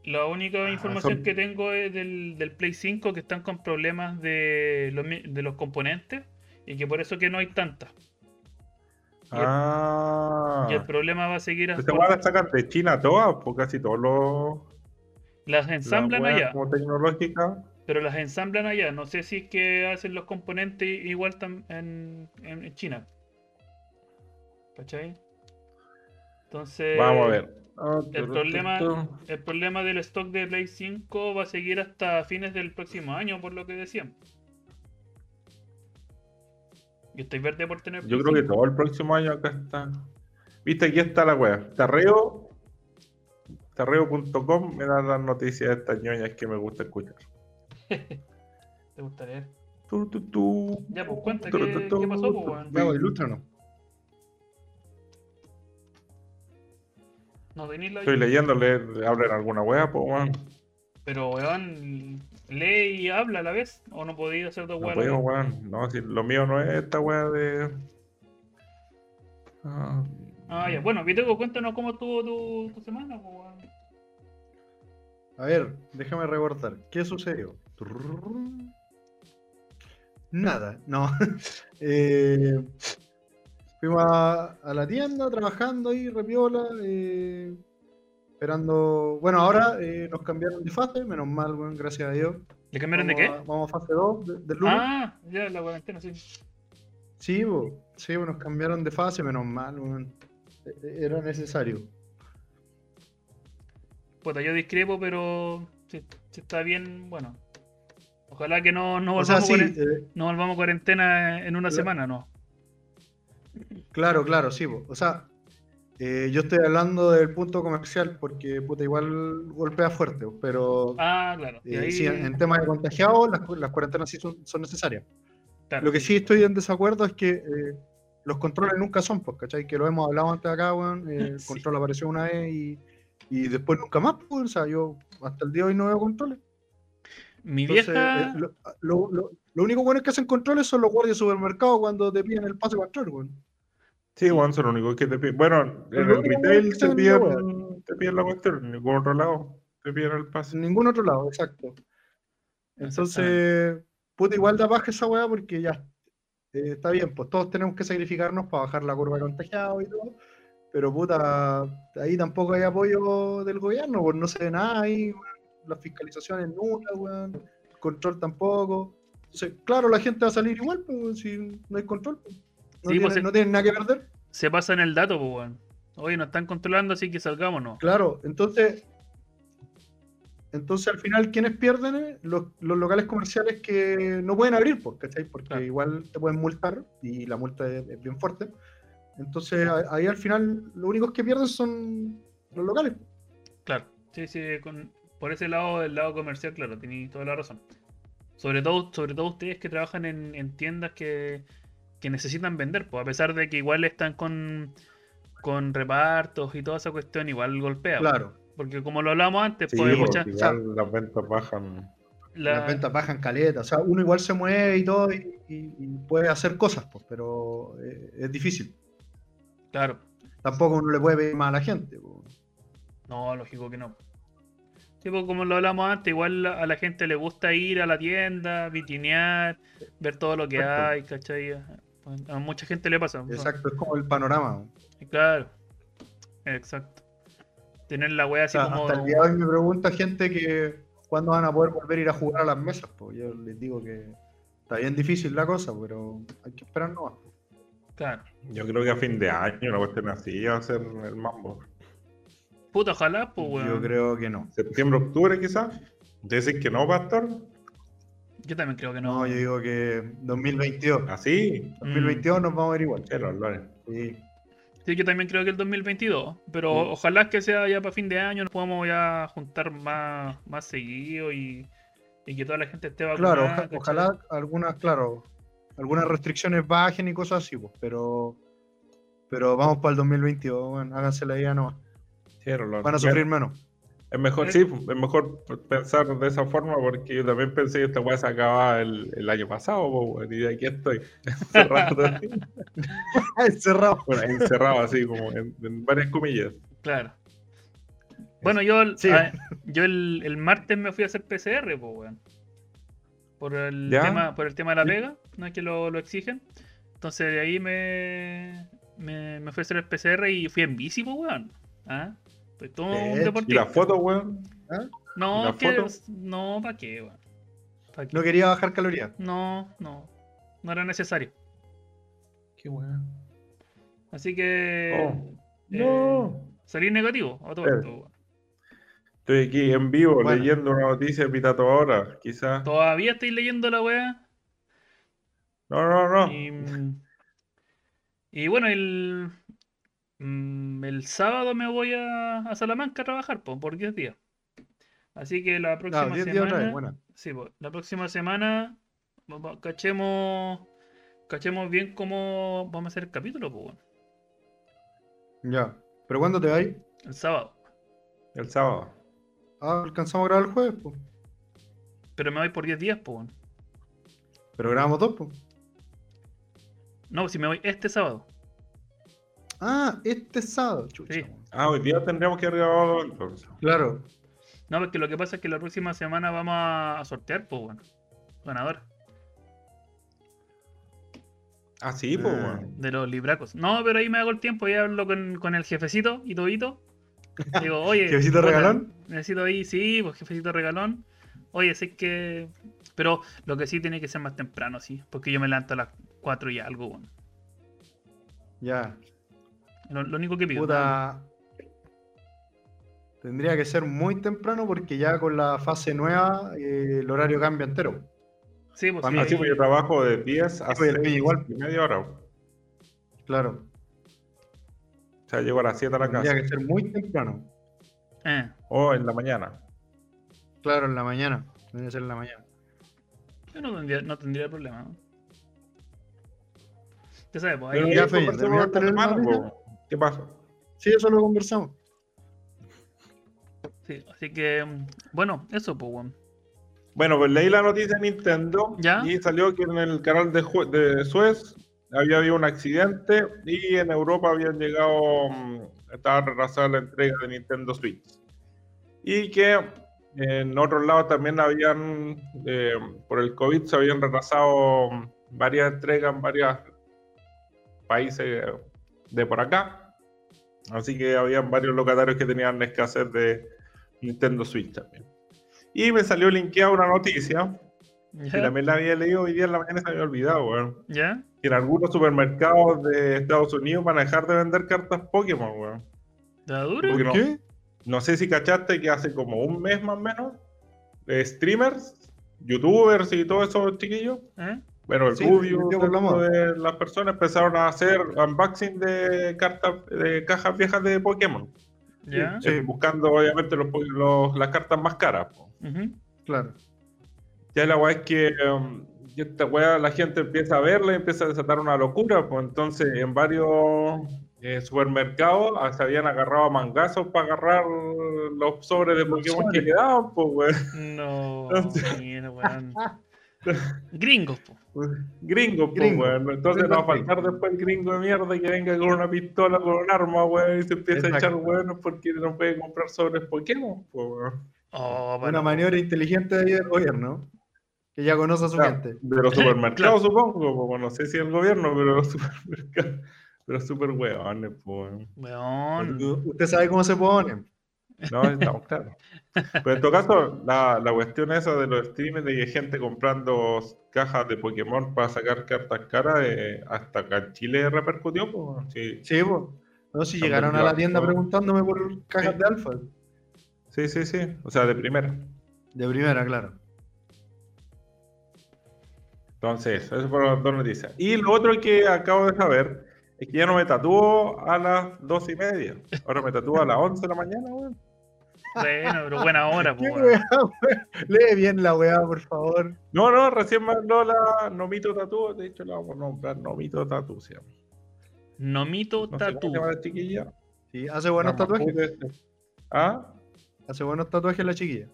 la única Ah, información son- que tengo es del, del Play 5 que están con problemas de los, de los componentes y que por eso que no hay tantas. Y el- Ah. Y el problema va a seguir hasta... weá la sacan de China todas, porque casi todos los. Las ensamblan allá, Como tecnológica. pero las ensamblan allá. No sé si es que hacen los componentes igual en, en China. ¿Cachai? Entonces... Vamos a ver. El problema- El problema del stock de Play 5 va a seguir hasta fines del próximo año, por lo que decían. Yo estoy verde por tener Yo Play creo que 5. todo el próximo año acá está. Viste, aquí está la wea. Tarreo. Tarreo.com me da las noticias de estas ñoñas que me gusta escuchar. [LAUGHS] ¿Te gusta leer? Tu, tu, tu. Ya, pues, cuenta, ¿qué- qué pasó, pues, tu. Ya, pues, ilústranos. No tenéis la Estoy leyendo, le abren alguna wea, pues weón. Pero, weón, lee y habla a la vez. ¿O no podéis hacer dos No weas puedo, vez? weón. No, si lo mío no es esta wea de. Ah, Ah, ya. Bueno, Viteco, cuéntanos cómo estuvo tu, tu semana, pues, weón. A ver, déjame recordar. ¿Qué sucedió? Nada, no. [LAUGHS] Eh, fuimos a, a la tienda trabajando ahí, repiola, eh, esperando. Bueno, ahora eh, nos cambiaron de fase, menos mal, bueno, gracias a Dios. ¿Le cambiaron de Vamos qué? a- vamos a fase 2 de- del lunes. Ah, ya, la cuarentena, sí. Sí, bo, sí, bo, nos cambiaron de fase, menos mal. E- e- Era necesario. Puta, yo discrepo, pero si, si está bien, bueno. Ojalá que no, no O sea, volvamos, sí, eh, no volvamos a cuarentena en una semana, no. Claro, claro, sí. O sea, eh, yo estoy hablando del punto comercial porque, puta, igual golpea fuerte, pero Ah, claro. Eh, ahí, sí, en temas de contagiados, las, cu- las cuarentenas sí son, son necesarias. claro, Lo que sí estoy en desacuerdo es que eh, los controles nunca son, pues, ¿cachai? Que lo hemos hablado antes acá, weón. [LAUGHS] el Sí. control apareció una vez y, y después nunca más, pues, o sea, yo hasta el día de hoy no veo controles. Mi Entonces, vieja. eh, lo, lo- lo- lo único bueno que hacen controles son los guardias de supermercado cuando te piden el pase para entrar, weón. Sí, weón, son los únicos que te piden. Bueno, en el retail te piden, la te piden la cuestión, en ningún otro lado te piden el pase. En ningún otro lado, exacto. Entonces, puta, igual da baja esa weá porque ya eh, está bien, pues todos tenemos que sacrificarnos para bajar la curva de contagiados y todo. Pero puta, ahí tampoco hay apoyo del gobierno, pues no se ve nada ahí, las fiscalizaciones nulas, weón, el control tampoco. Entonces, claro, la gente va a salir igual, pues, si no hay control. pues. No, Sí, tienen, no nada que perder. Se pasan el dato, pues, weón. Oye, nos están controlando, así que salgámonos. Claro, entonces, entonces al final, ¿quiénes pierden? eh? Los, los locales comerciales que no pueden abrir, pues, ¿cachai? Porque Claro. igual te pueden multar y la multa es, es bien fuerte. Entonces ahí al final, los únicos que pierden son los locales. Claro. Sí, sí, con- por ese lado, el lado comercial, claro, tenéis toda la razón. Sobre todo, sobre todo ustedes que trabajan en, en tiendas que, que necesitan vender, pues a pesar de que igual están con, con repartos y toda esa cuestión, igual golpea. pues. Claro, Porque como lo hablábamos antes, Sí, pues hay porque mucha- igual las ventas bajan. la- las ventas bajan caleta. O sea, uno igual se mueve y todo y, y- y puede hacer cosas, pues, pero eh, es difícil. Claro, Tampoco uno le puede pedir más a la gente. pues. no, lógico que no. Sí, pues, como lo hablamos antes, igual a la gente le gusta ir a la tienda, vitinear, ver todo lo que hay, ¿cachai? A mucha gente le pasa. ¿no? Exacto, es como el panorama. pues. Claro, exacto. Tener la wea O así sea, como. Hasta el día de hoy me pregunta gente que cuándo van a poder volver a ir a jugar a las mesas. Pues yo les digo que está bien difícil la cosa, pero hay que esperar nomás. Claro. Yo creo que a fin de año una cuestión así va a ser el mambo. Puta, ojalá, pues weón. Yo creo que no. Septiembre, octubre quizás. ¿Dicen que no, Pastor? Yo también creo que no. No, yo digo que 2022. Así. 2022 nos vamos a ver igual. Sí. Sí, yo también creo que el 2022. Pero Sí. ojalá que sea ya para fin de año, nos podamos ya juntar más, más seguido y, y que toda la gente esté vacunada. Claro, ojalá algunas, claro, algunas restricciones bajen y cosas así, pues, pero pero vamos para el 2022, bueno, háganse la idea nomás. Sí. Van a sufrir menos. Es mejor, sí, es mejor pensar de esa forma porque yo también pensé que esta weá se acababa el, el año pasado, y de aquí estoy. [LAUGHS] Encerrado. [LAUGHS] Encerrado. bueno, encerrado así como en, en varias comillas. Claro. Bueno, yo, el- Sí. yo el, el martes me fui a hacer PCR, pues, weón. Por el, ¿Ya? tema, por el tema de la pega, no es que lo, lo exigen. Entonces de ahí me, me, me fui a hacer el PCR y fui en bici, pues, weón. ¿Ah? Pues todo De un hecho. Y deportista. la foto, weón. No, ¿Y la es que- foto? no, ¿para qué, weón? ¿Pa' qué? No quería bajar calorías. No, no. No era necesario. Qué weón. Así que. Oh. eh, No. Salí negativo a todo Eh. esto, weón. Estoy aquí en vivo Bueno. leyendo una noticia de Pitato ahora, quizás. Todavía estoy leyendo la weá. No, no, no. Y, y bueno, el, mm, el sábado me voy a, a Salamanca a trabajar po, por 10 días. Así que la próxima Claro, 10 días otra vez, semana. buena. Sí, po, la próxima semana cachemos, cachemos bien cómo vamos a hacer el capítulo, pues bueno, Ya. ¿Pero cuándo te vas? el sábado. El sábado. Ah, alcanzamos a grabar el jueves, pues. Pero me voy por 10 días, pues bueno. Pero grabamos dos, pues. No, si me voy este sábado. Ah, este sábado, chucha. Sí. Ah, hoy día tendríamos que haber grabado entonces. Claro. No, porque lo que pasa es que la próxima semana vamos a a sortear, pues bueno. Ganador Ah, sí, pues, Ah. weón. de los libracos. No, pero ahí me hago el tiempo y hablo con, con el jefecito y todito. [LAUGHS] Digo, oye. ¿Jefecito regalón? Necesito ahí, sí, pues jefecito regalón. Oye, sé que. Pero lo que sí tiene que ser más temprano, sí. Porque yo me levanto a las 4 y algo, bueno. Ya. Lo, lo único que pido. Puta. Tendría que ser muy temprano porque ya con la fase nueva eh, el horario cambia entero. Sí, pues Pa' sí, mí, Así ahí- pues yo trabajo de 10 a pues, 6 igual. y media hora. O Claro. sea, llego a las 7 a la Tendría casa. que ser muy temprano. eh, O en la mañana. Claro, en la mañana. Tendría que ser en la mañana. yo no tendría, no tendría problema. ¿no? Ya sabes, pues Pero ahí. ya, ya Feña, ¿Qué pasa? Sí, eso lo conversamos. Sí, así que, mm, bueno, eso, pues, bueno. Bueno, pues leí la noticia de Nintendo ¿Ya? y salió que en el canal de, de Suez había habido un accidente y en Europa habían llegado, mm, estaba retrasada la entrega de Nintendo Switch. Y que en otros lados también habían, eh, por el COVID, se habían retrasado mm, varias entregas en varios países de por acá. Así que habían varios locatarios que tenían escasez de Nintendo Switch también. Y me salió linkeada una noticia, que ¿Ya? también la había leído hoy día en la mañana y se me había olvidado, weón. ¿Ya? Que en algunos supermercados de Estados Unidos van a dejar de vender cartas Pokémon, weón. Porque no, ¿Qué? no sé si cachaste que hace como un mes más o menos, eh, streamers, youtubers y todos esos chiquillos, ¿Eh? Bueno, el Sí, Rubio, de las personas empezaron a hacer unboxing de cartas, de cajas viejas de Pokémon. ¿Ya? Sí. Eh, buscando obviamente los, las cartas más caras. Claro. Ya la weá es que um, esta weá la gente empieza a verla y empieza a desatar una locura. Pues entonces en varios eh, supermercados ah, se habían agarrado a mangazos para agarrar los sobres de Pokémon que quedaban, pues weón. No, Entonces- weón. [LAUGHS] Gringos, po. Gringo, pues Gringo. weón. Entonces Sí, no va a faltar después el gringo de mierda que venga con una pistola, con un arma, weón, y se empieza a echar weón porque no puede comprar sobres Pokémon, pues weón. Oh, Una maniobra inteligente del gobierno. Que ya conoce a su Claro, gente. de los supermercados, supongo, pues, no sé si el gobierno, pero los supermercados, pero super weones, pues. Weón. Usted sabe cómo se pone. No, estamos claros. Pero en todo caso, la, la cuestión esa de los streamers de gente comprando cajas de Pokémon para sacar cartas caras, eh, hasta acá en Chile repercutió, pues. Sí, Sí, pues. No, si llegaron a la tienda preguntándome por cajas Sí. de alfa. sí, sí, sí. O sea, de primera. De primera, claro. Entonces, eso fueron las dos noticias. Y lo otro que acabo de saber es que ya no me tatúo a las dos y media. Ahora me tatúo a las 11 de la mañana, weón. Bueno, pero buena hora, po, ¿Qué weón. weá, weá? Lee bien la weá, por favor. No, no, recién habló la Nomito Tatú. De hecho, la vamos a nombrar Nomito Tatú, se llama. Nomito No sé cómo Tatu. se llama la chiquilla. Sí, hace buenos La tatuajes. Este. ¿Ah? Hace buenos tatuajes la chiquilla.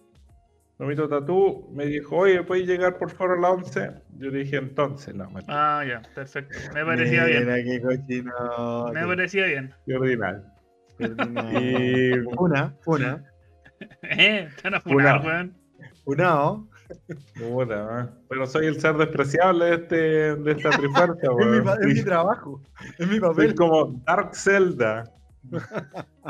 Nomito Tatú me dijo, oye, ¿puedes llegar por favor a la 11? Yo le dije, entonces, no, Ah, ya, perfecto. Me parecía bien. Mira qué cochino. Me parecía bien. Qué ordinario. [LAUGHS] Y Una, una, [LAUGHS] Eh, están afunados, weón. una. Puta, pero soy el ser despreciable de, este, de esta [LAUGHS] trifuerza, Es mi, weón. es mi trabajo. Es mi Soy papel. como Dark Zelda.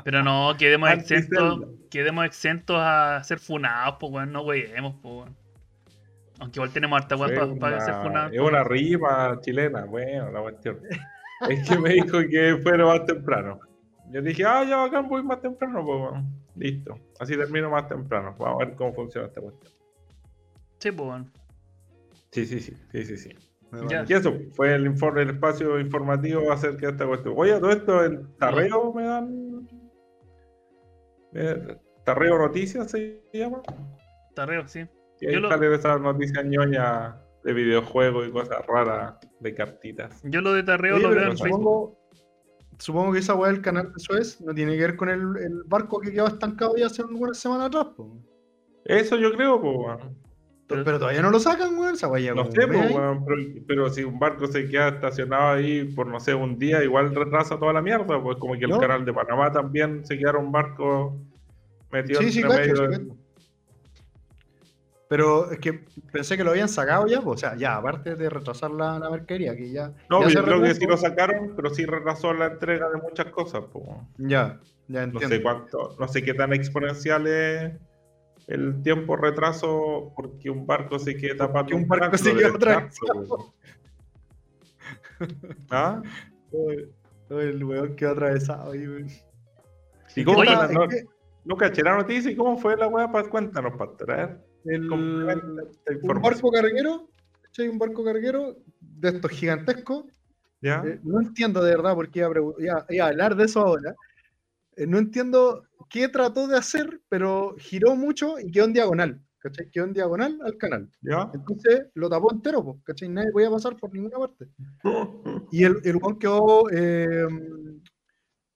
Pero no, quedemos exentos, quedemos exentos a ser funados, pues weón, no weyemos, pues weón. Aunque igual tenemos harta weón Es para ser una, funados. es una rima chilena, bueno, la cuestión. Es que me dijo que fuera más temprano. Yo dije, ah, ya bacán, voy más temprano, pues bueno. Listo. Así termino más temprano. Vamos a ver cómo funciona esta cuestión. Sí, pues weón. Sí, sí, sí, sí, sí, sí. Ya. vale. Y eso fue el informe, el espacio informativo acerca de esta cuestión. Oye, todo esto en Tarreo me dan. eh, Tarreo Noticias se llama. Tarreo, sí. Y ahí Yo lo- salen esas noticias ñoñas de videojuegos y cosas raras de cartitas. Yo lo de Tarreo Oye, lo veo en Facebook. supongo, supongo que esa weá del canal de Suez no tiene que ver con el, el barco que quedó estancado ya hace algunas semanas atrás. po. Eso yo creo, pues, weón. Pero- Pero, todavía no lo sacan, weón. Esa weá No sé, ahí. weón, pero, pero si un barco se queda estacionado ahí por, no sé, un día, igual retrasa toda la mierda, pues como que el No. canal de Panamá también se quedaron barcos metidos Sí, sí, cacho, medio. sí, de-. Pero es que pensé que lo habían sacado ya, pues, o sea, ya, aparte de retrasar la, la mercadería, que ya. No, ya yo creo que sí lo sacaron, pero sí retrasó la entrega de muchas cosas, pues. Ya, ya No entiendo. sé cuánto, no sé qué tan exponencial es el tiempo retraso porque un barco se quede tapando. un barco se tracto, weón. [LAUGHS] ¿Ah? Oye, el weón quedó atravesado ahí, weón. ¿Y cómo Oye, no, que no noticia y cómo fue la weá? Cuéntanos para traer. El- un barco carguero, ¿cachai? Un barco carguero de estos gigantescos. ¿Ya? Eh, no entiendo de verdad por qué iba a, iba- iba a hablar de eso ahora. Eh, no entiendo qué trató de hacer, pero giró mucho y quedó en diagonal. ¿Cachai? Quedó en diagonal al canal. ¿Ya? Entonces lo tapó entero, ¿cachai? Nadie podía pasar por ninguna parte. [LAUGHS] Y el, el quedó, eh,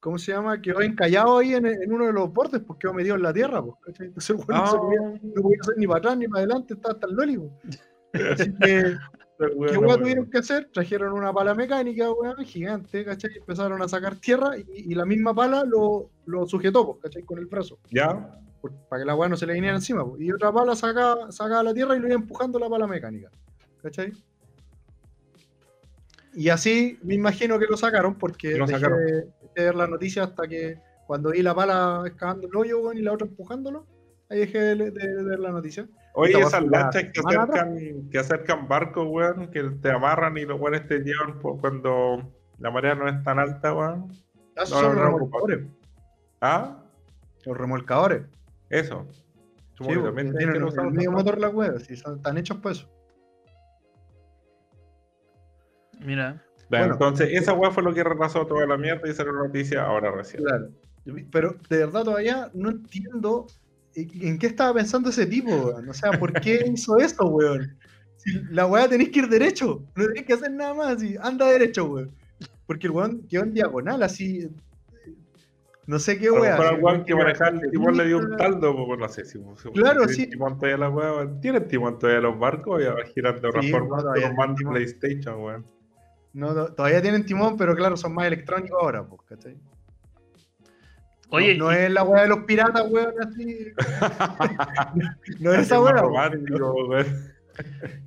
¿cómo se llama? Quedó encallado ahí en, en uno de los bordes, pues quedó metido en la tierra, pues. Entonces se podía, Ah, no podía hacer ni para atrás ni para adelante, estaba hasta el loli, pues. [LAUGHS] Así que, [LAUGHS] ¿qué bueno, tuvieron que hacer? Trajeron una pala mecánica, weón, gigante, ¿cachai? Empezaron a sacar tierra y, y la misma pala lo, lo sujetó, pues, ¿cachai? Con el brazo, ¿Ya? para que la weá no se le viniera encima, pues. Y otra pala sacaba, sacaba la tierra y lo iba empujando la pala mecánica, ¿cachai? Y así me imagino que lo sacaron porque Lo dejé de, ver la noticia hasta que cuando vi la pala excavando el hoyo, weón, y la otra empujándolo, ahí dejé de, de- de ver la noticia. Oye, esas lanchas que acercan, que acercan barcos, weón, que te amarran y los weones te llevan por cuando la marea no es tan alta, weón. Ah, esos No, son los remolcadores. ¿Ah? Los remolcadores. Eso. Sí, también tienen que el, usar el medio esa- motor las weas, si son, están hechos para eso. Mira. Bueno. Entonces, esa weá fue lo que retrasó toda la mierda y salió la noticia ahora recién. Claro. Pero de verdad todavía no entiendo en en qué estaba pensando ese tipo, weón. O sea, ¿por qué [LAUGHS] hizo eso, weón? Si la weá tenéis que ir derecho, no tenéis que hacer nada más, así, anda derecho, weón. Porque el weón quedó en diagonal, así. No sé qué weá. si al weón que el hacer timón le dio un taldo, pues no sé si. Claro, sí. timón todavía la weá, weón. ¿Tiene timón todavía los barcos? Ya va girando de otra forma. timón. PlayStation, weón. No, todavía tienen timón, pero claro, son más electrónicos ahora, pues, ¿cachai? Oye, no, no y- es la weá de los piratas, weón, así. [LAUGHS] no es esa weá.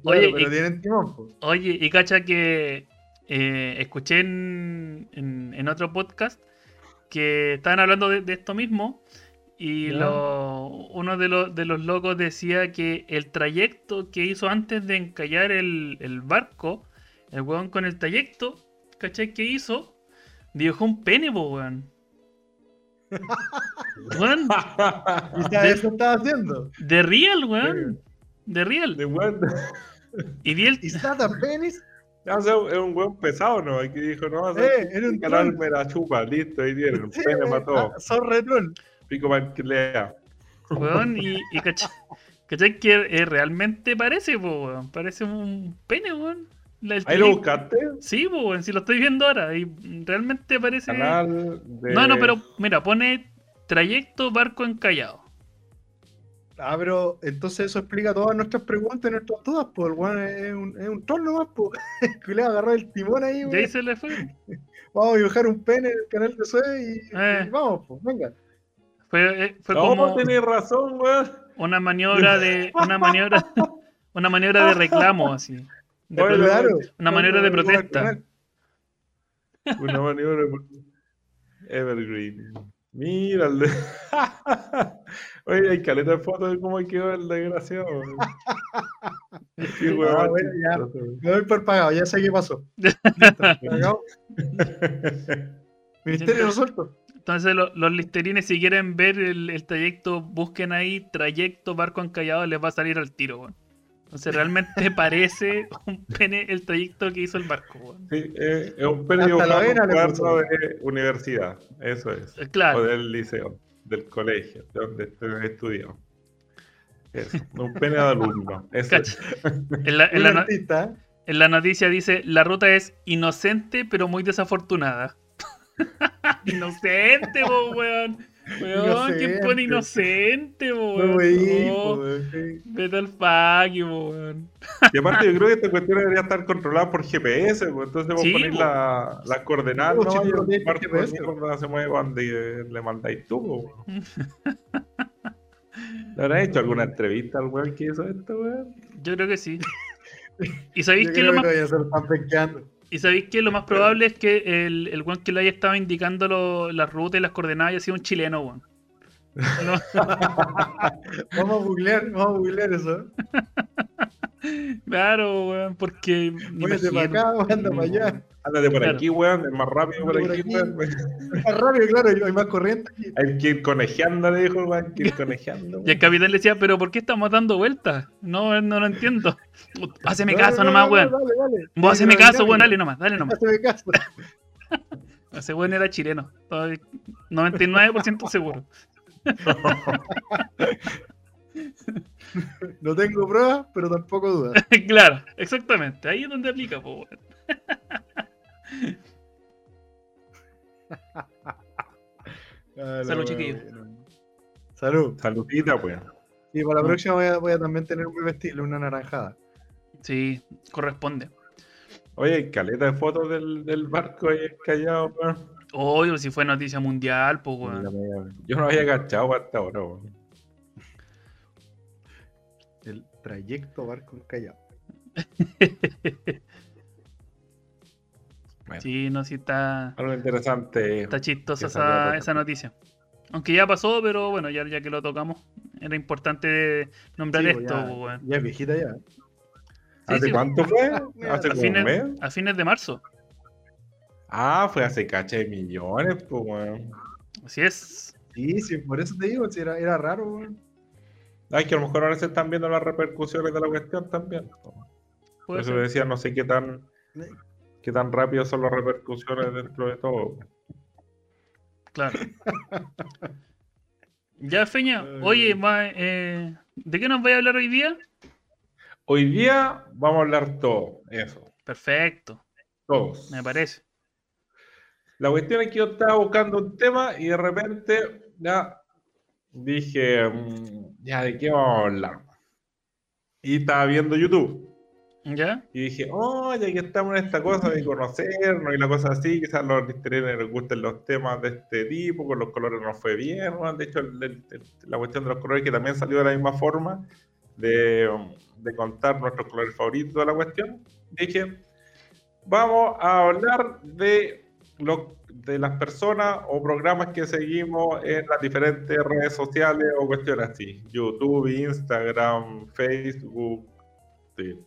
Oye, pero y- tienen timón, po. Oye, y cacha que eh, escuché en, en- en otro podcast que estaban hablando de, de esto mismo y lo- uno de los, de los locos decía que el trayecto que hizo antes de encallar el, el barco, el weón con el trayecto, ¿cachai? Que hizo, dibujó un pene, po, weón. [LAUGHS] Weón, Y eso estaba haciendo. de real, weón. De real. De weón. Y vi el, ¿Y that a penis? Ya, o sea, es un weón pesado, ¿no? Y que dijo, no, o sea, Eh, era un canal la chupa, listo, ahí tienen, un pene eh, para todo. ah, Son retrol. Pico para que lea. Weón, y, y cachai, cachai que eh, realmente parece, po, weón. Parece un pene, weón. Ahí lo buscaste, Sí, weón, si lo estoy viendo ahora. Y realmente parece. canal de... No, no, pero mira, pone trayecto barco encallado. Ah, pero entonces eso explica todas nuestras preguntas y nuestras dudas, pues el weón es un, es un troll nomás, pues. [LAUGHS] Que le agarró el timón ahí, Y weón. ahí se le fue. [LAUGHS] Vamos a dibujar un pene en el canal de Zoe y, Eh. y vamos, pues, venga. Fue, eh, fue No, como tenés razón, weón. una maniobra de. Una maniobra. [LAUGHS] Una maniobra de reclamo, así. De Claro. una manera de protesta. Una maniobra por- Evergreen. Mira el de... [LAUGHS] Oye, hay caleta de fotos de cómo quedó el desgraciado. Qué Ah, bueno, ya. Me doy por pagado, ya sé qué pasó. Listo, [LAUGHS] pagado. Ministerio resuelto. Entonces, lo- los listerines, si quieren ver el, el trayecto, busquen ahí trayecto barco encallado, les va a salir al tiro, weón. Entonces, realmente [LAUGHS] parece un pene el trayecto que hizo el barco, weón. Sí, eh, es un pene dibujado de universidad. Eso es. Eh, O Claro, del liceo, del colegio, de donde estudiado. Eso, un pene de alumno. [LAUGHS] Eso es. En la, en la no- en la noticia dice: la ruta es inocente, pero muy desafortunada. [LAUGHS] inocente, po, weón. Weón, ¿quién Inocente. pone inocente, No, weón? No. Vete al fuck, weón. Y aparte yo creo que esta cuestión debería estar controlada por GPS, pues, entonces vos Sí, ponés po. la- las coordenadas, Sí, ¿no? sí, Y de mierda se mueve donde le mandáis tú, po. [LAUGHS] ¿Le habrás hecho alguna entrevista al weón que hizo esto, weón? Yo creo que sí. [LAUGHS] ¿Y sabéis qué es lo más ¿Y sabéis que lo más probable es que el, el weón que le haya estado indicando lo- las rutas y las coordenadas haya sido un chileno, weón? [LAUGHS] No, Vamos a googlear, vamos a googlear eso. [LAUGHS] claro, weón, porque. Váyate para acá, anda para allá. Ándate por Claro. aquí, weón, es más rápido por Por aquí, aquí. weón. [LAUGHS] Más rápido, claro, hay más corriente. Hay que ir conejeando, le dijo el weón, hay que ir [LAUGHS] conejeando. Y el capitán le decía, ¿pero por qué estamos dando vueltas? No, no lo entiendo. Haceme No, caso no, nomás, no, weón. Dale, dale. Vos haceme caso, weón, dale nomás, dale nomás. Haceme caso. [LAUGHS] Ese weón era chileno. Estoy 99% seguro. No tengo pruebas, pero tampoco dudas. [LAUGHS] claro, exactamente. Ahí es donde aplica, po, weón. [LAUGHS] La Salud, wea, chiquillo. bueno. Salud. Saludita, pues. Y para la próxima voy a, voy a también tener un buen estilo, una naranjada. Sí, corresponde. Oye, hay caleta de fotos del, del barco ahí callado, weón. Obvio, si fue noticia mundial, pues, weón. Yo no había cachado hasta ahora, weón. Trayecto barco en Callao. [LAUGHS] Bueno, Sí, no, sí está, Algo interesante. está chistosa esa, noticia. Aunque ya pasó, pero bueno, ya, ya que lo tocamos, era importante nombrar Sí, pues esto, ya, pues, ya es viejita ya. ¿Hace sí. cuánto fue? ¿Hace A como un fines, mes? a fines de marzo. Ah, fue hace cacha de millones, pues, weón. Así es. Sí, sí, por eso te digo, si era, era raro, weón. Ay, que a lo mejor ahora se están viendo las repercusiones de la cuestión también. po. Por eso ser. decía, no sé qué tan, qué tan rápido son las repercusiones dentro de todo. Claro. [LAUGHS] ya, Feña, oye, ma- eh, ¿de qué nos vais a hablar hoy día? Hoy día vamos a hablar todo, eso, Perfecto, todos. me parece. La cuestión es que yo estaba buscando un tema y de repente ya dije, mm, ya, ¿de qué vamos a hablar? Y estaba viendo YouTube. ¿Ya? Y dije, oh, ya que estamos en esta cosa de conocernos y la cosa así, quizás a los listerines les gusten los temas de este tipo, con los colores no fue bien. ¿no? De hecho, el- el- la cuestión de los colores que también salió de la misma forma, de, de contar nuestros colores favoritos de la cuestión. Dije, vamos a hablar de, lo- de las personas o programas que seguimos en las diferentes redes sociales o cuestiones así. YouTube, Instagram, Facebook,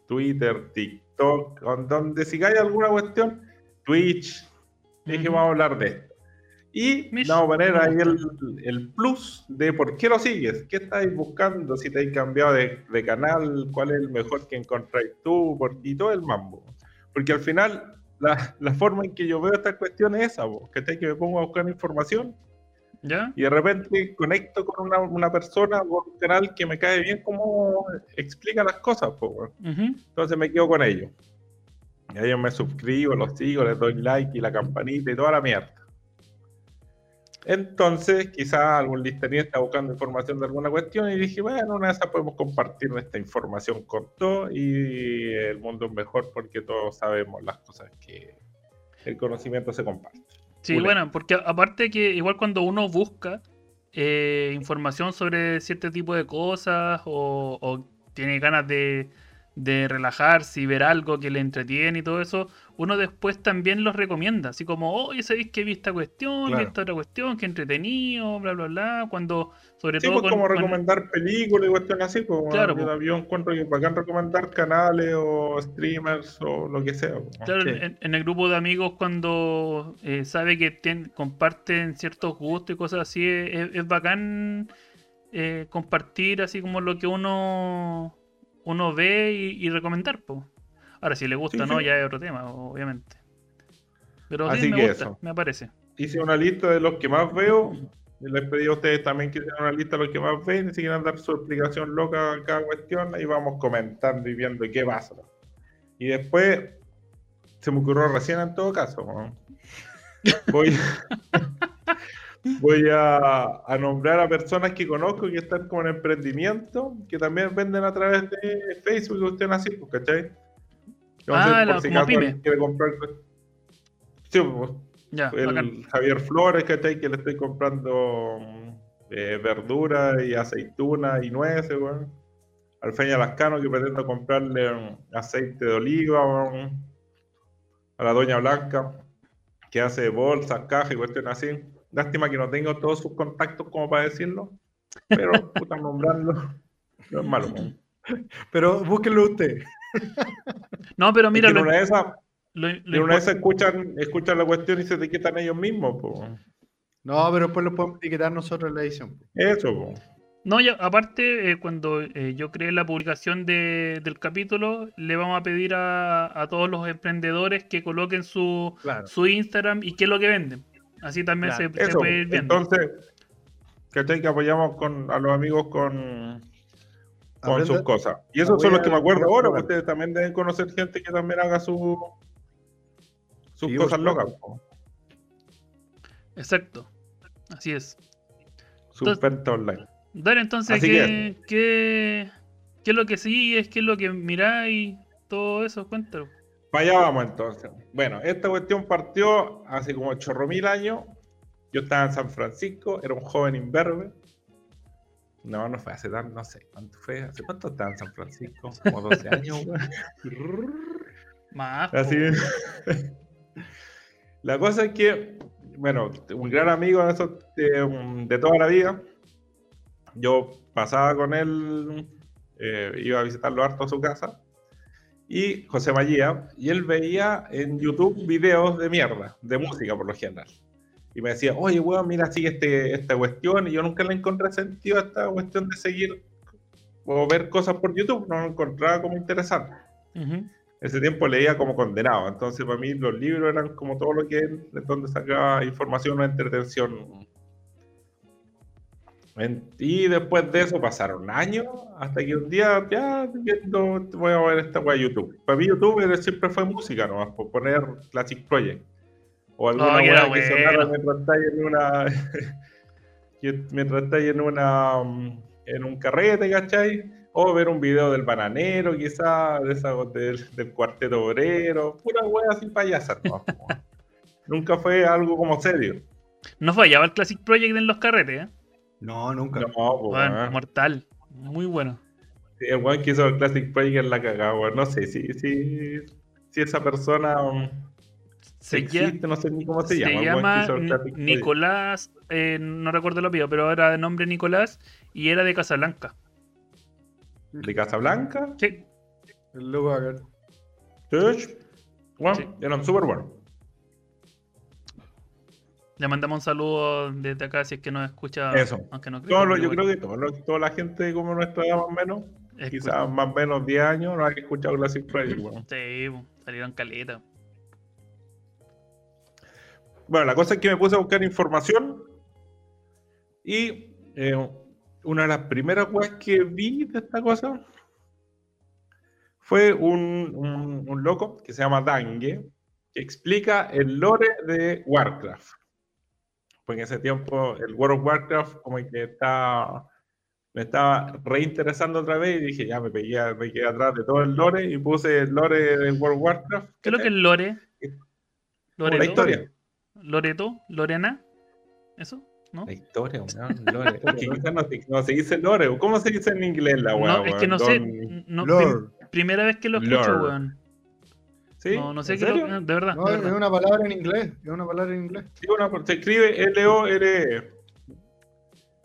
Twitter, TikTok, donde sigáis alguna cuestión, Twitch, dije Ujú. vamos a hablar de esto. Y Mish, vamos a poner ahí el, el plus de por qué lo sigues, qué estáis buscando, si te has cambiado de, de canal, cuál es el mejor que encontráis tú, por- y todo el mambo. Porque al final, la, la forma en que yo veo estas cuestiones es esa, que que me pongo a buscar información ¿Ya? y de repente conecto con una, una persona o un canal que me cae bien cómo explica las cosas, po, weón. Ujú. entonces me quedo con ellos. Y a ellos me suscribo, los sigo, les doy like y la campanita y toda la mierda. Entonces, quizás algún listerín está buscando información de alguna cuestión y dije, bueno, una de esas podemos compartir esta información con todos y el mundo es mejor porque todos sabemos las cosas que el conocimiento se comparte. Sí, bueno, porque aparte que igual cuando uno busca eh, información sobre cierto tipo de cosas o tiene ganas de, de relajarse y ver algo que le entretiene y todo eso, uno después también los recomienda, así como, oye, ¿sabéis que vi esta cuestión, vi esta otra cuestión, que entretenido, bla, bla, bla, cuando, sobre todo... Pues como recomendar películas y cuestiones así, como claro, yo, pues. encuentro que bacán recomendar canales o streamers o lo que sea. Pues, claro, en, el grupo de amigos cuando eh, sabe que comparten ciertos gustos y cosas así, es, bacán eh, compartir así como lo que uno uno ve y, recomendar, pues. Ahora, si le gusta o no, ya es otro tema, obviamente. Pero sí, me gusta, me parece. Hice una lista de los que más veo. Les pedí a ustedes también que hicieran una lista de los que más ven. Y si quieren dar su explicación loca a cada cuestión, ahí vamos comentando y viendo qué pasa. Y después, se me ocurrió recién en todo caso. [LAUGHS] Voy. [LAUGHS] voy a, nombrar a personas que conozco que están con emprendimiento, que también venden a través de Facebook y usted así, pues, ¿cachai? Ah, la, como pyme. Quiere comprar... Sí, pues, ya, el Javier Flores, ¿cachai? Que le estoy comprando eh, verdura y aceituna y nueces, bueno. Al Feña Lascano, que pretendo comprarle aceite de oliva, a la Doña Blanca, que hace bolsas, cajas y cuestiones así. Lástima que no tengo todos sus contactos como para decirlo, pero [LAUGHS] puta nombrarlo no es malo. Pero búsquenlo usted. No, pero mira. En una de esas, una escuchan, escuchan la cuestión y se etiquetan ellos mismos. No, pero después lo podemos etiquetar nosotros en la edición. Eso, No, ya, aparte, eh, cuando eh, yo creé la publicación del capítulo, le vamos a pedir a, todos los emprendedores que coloquen su, su Instagram y qué es lo que venden. Así también se, puede ir viendo. Entonces, ¿cachai? Que apoyamos con, a los amigos con, con sus cosas. Y eso son los que me acuerdo ahora, porque ustedes también deben conocer gente que también haga su, sus cosas locas. Exacto. Así es. Su venta online. Dale, entonces, ¿qué, qué, ¿qué, es lo que sigues? ¿Qué es lo que miráis? Todo eso, cuéntalo. Para allá vamos entonces. Bueno, esta cuestión partió hace como chorro mil años. Yo estaba en San Francisco, era un joven imberbe. No, no fue hace tan, no sé, ¿cuánto fue? ¿Hace cuánto estaba en San Francisco? Como 12 años, Más. [LAUGHS] Así La cosa es que, bueno, un gran amigo de, de, toda la vida. Yo pasaba con él, eh, iba a visitarlo harto a su casa y José María, y él veía en YouTube videos de mierda, de música por lo general. Y me decía, oye, weón, mira, sigue este, esta cuestión, y yo nunca le encontré sentido a esta cuestión de seguir o ver cosas por YouTube, no lo encontraba como interesante. Ese tiempo leía como condenado, entonces para mí los libros eran como todo lo que de donde sacaba información o entretención y después de eso pasaron años hasta que un día ya viendo, voy a ver esta de YouTube. Para mí YouTube siempre fue música nomás, por poner Classic Project. O alguna oh, que sonara mientras estáis en una [LAUGHS] mientras estáis en una en un carrete, ¿cachai? O ver un video del bananero, quizá, de esa, del, del cuarteto obrero, pura wea así payasa, ¿no? [LAUGHS] Nunca fue algo como serio. No fallaba el Classic Project en los carretes, ¿eh? No, nunca. No, bueno, mortal. Muy bueno. el weón que hizo el Classic Project la cagada, weón. No sé si, si, si esa persona um, se existe, no sé ni cómo se, llama. Se llama Nicolás, eh, no recuerdo el apellido, pero era de nombre Nicolás y era de Casablanca. ¿De Casablanca? Sí. El logo acá. Bueno, sí. eran súper buenos. Le mandamos un saludo desde acá si es que nos escucha. Eso. Aunque no creo, yo creo que toda la gente como nuestra edad más o menos, quizás más o menos 10 años, no ha escuchado Classic Project. Bueno. Sí, salieron caleta. Bueno, la cosa es que me puse a buscar información y eh, una de las primeras cosas que vi de esta cosa fue un, un, un loco que se llama Dangue, que explica el lore de Warcraft. Porque en ese tiempo el World of Warcraft como que estaba, me estaba reinteresando otra vez y dije, ya me pegué, me quedé atrás de todo el lore y puse el lore del World of Warcraft. ¿Qué es lo que es Lore? Como la historia. Loreto, Lorena, ¿eso? ¿No? La historia, weón, lore. [LAUGHS] Es que quizás no, se- no se dice lore. ¿Cómo se dice en inglés la weá? No, es que weón? no sé. No, prim- primera vez que lo escucho, Lore. weón. ¿Sí? No, no sé ¿En qué lo? De verdad. No, de es verdad. una palabra en inglés. Es una palabra en inglés. Sí, una- se escribe L-O-R-E.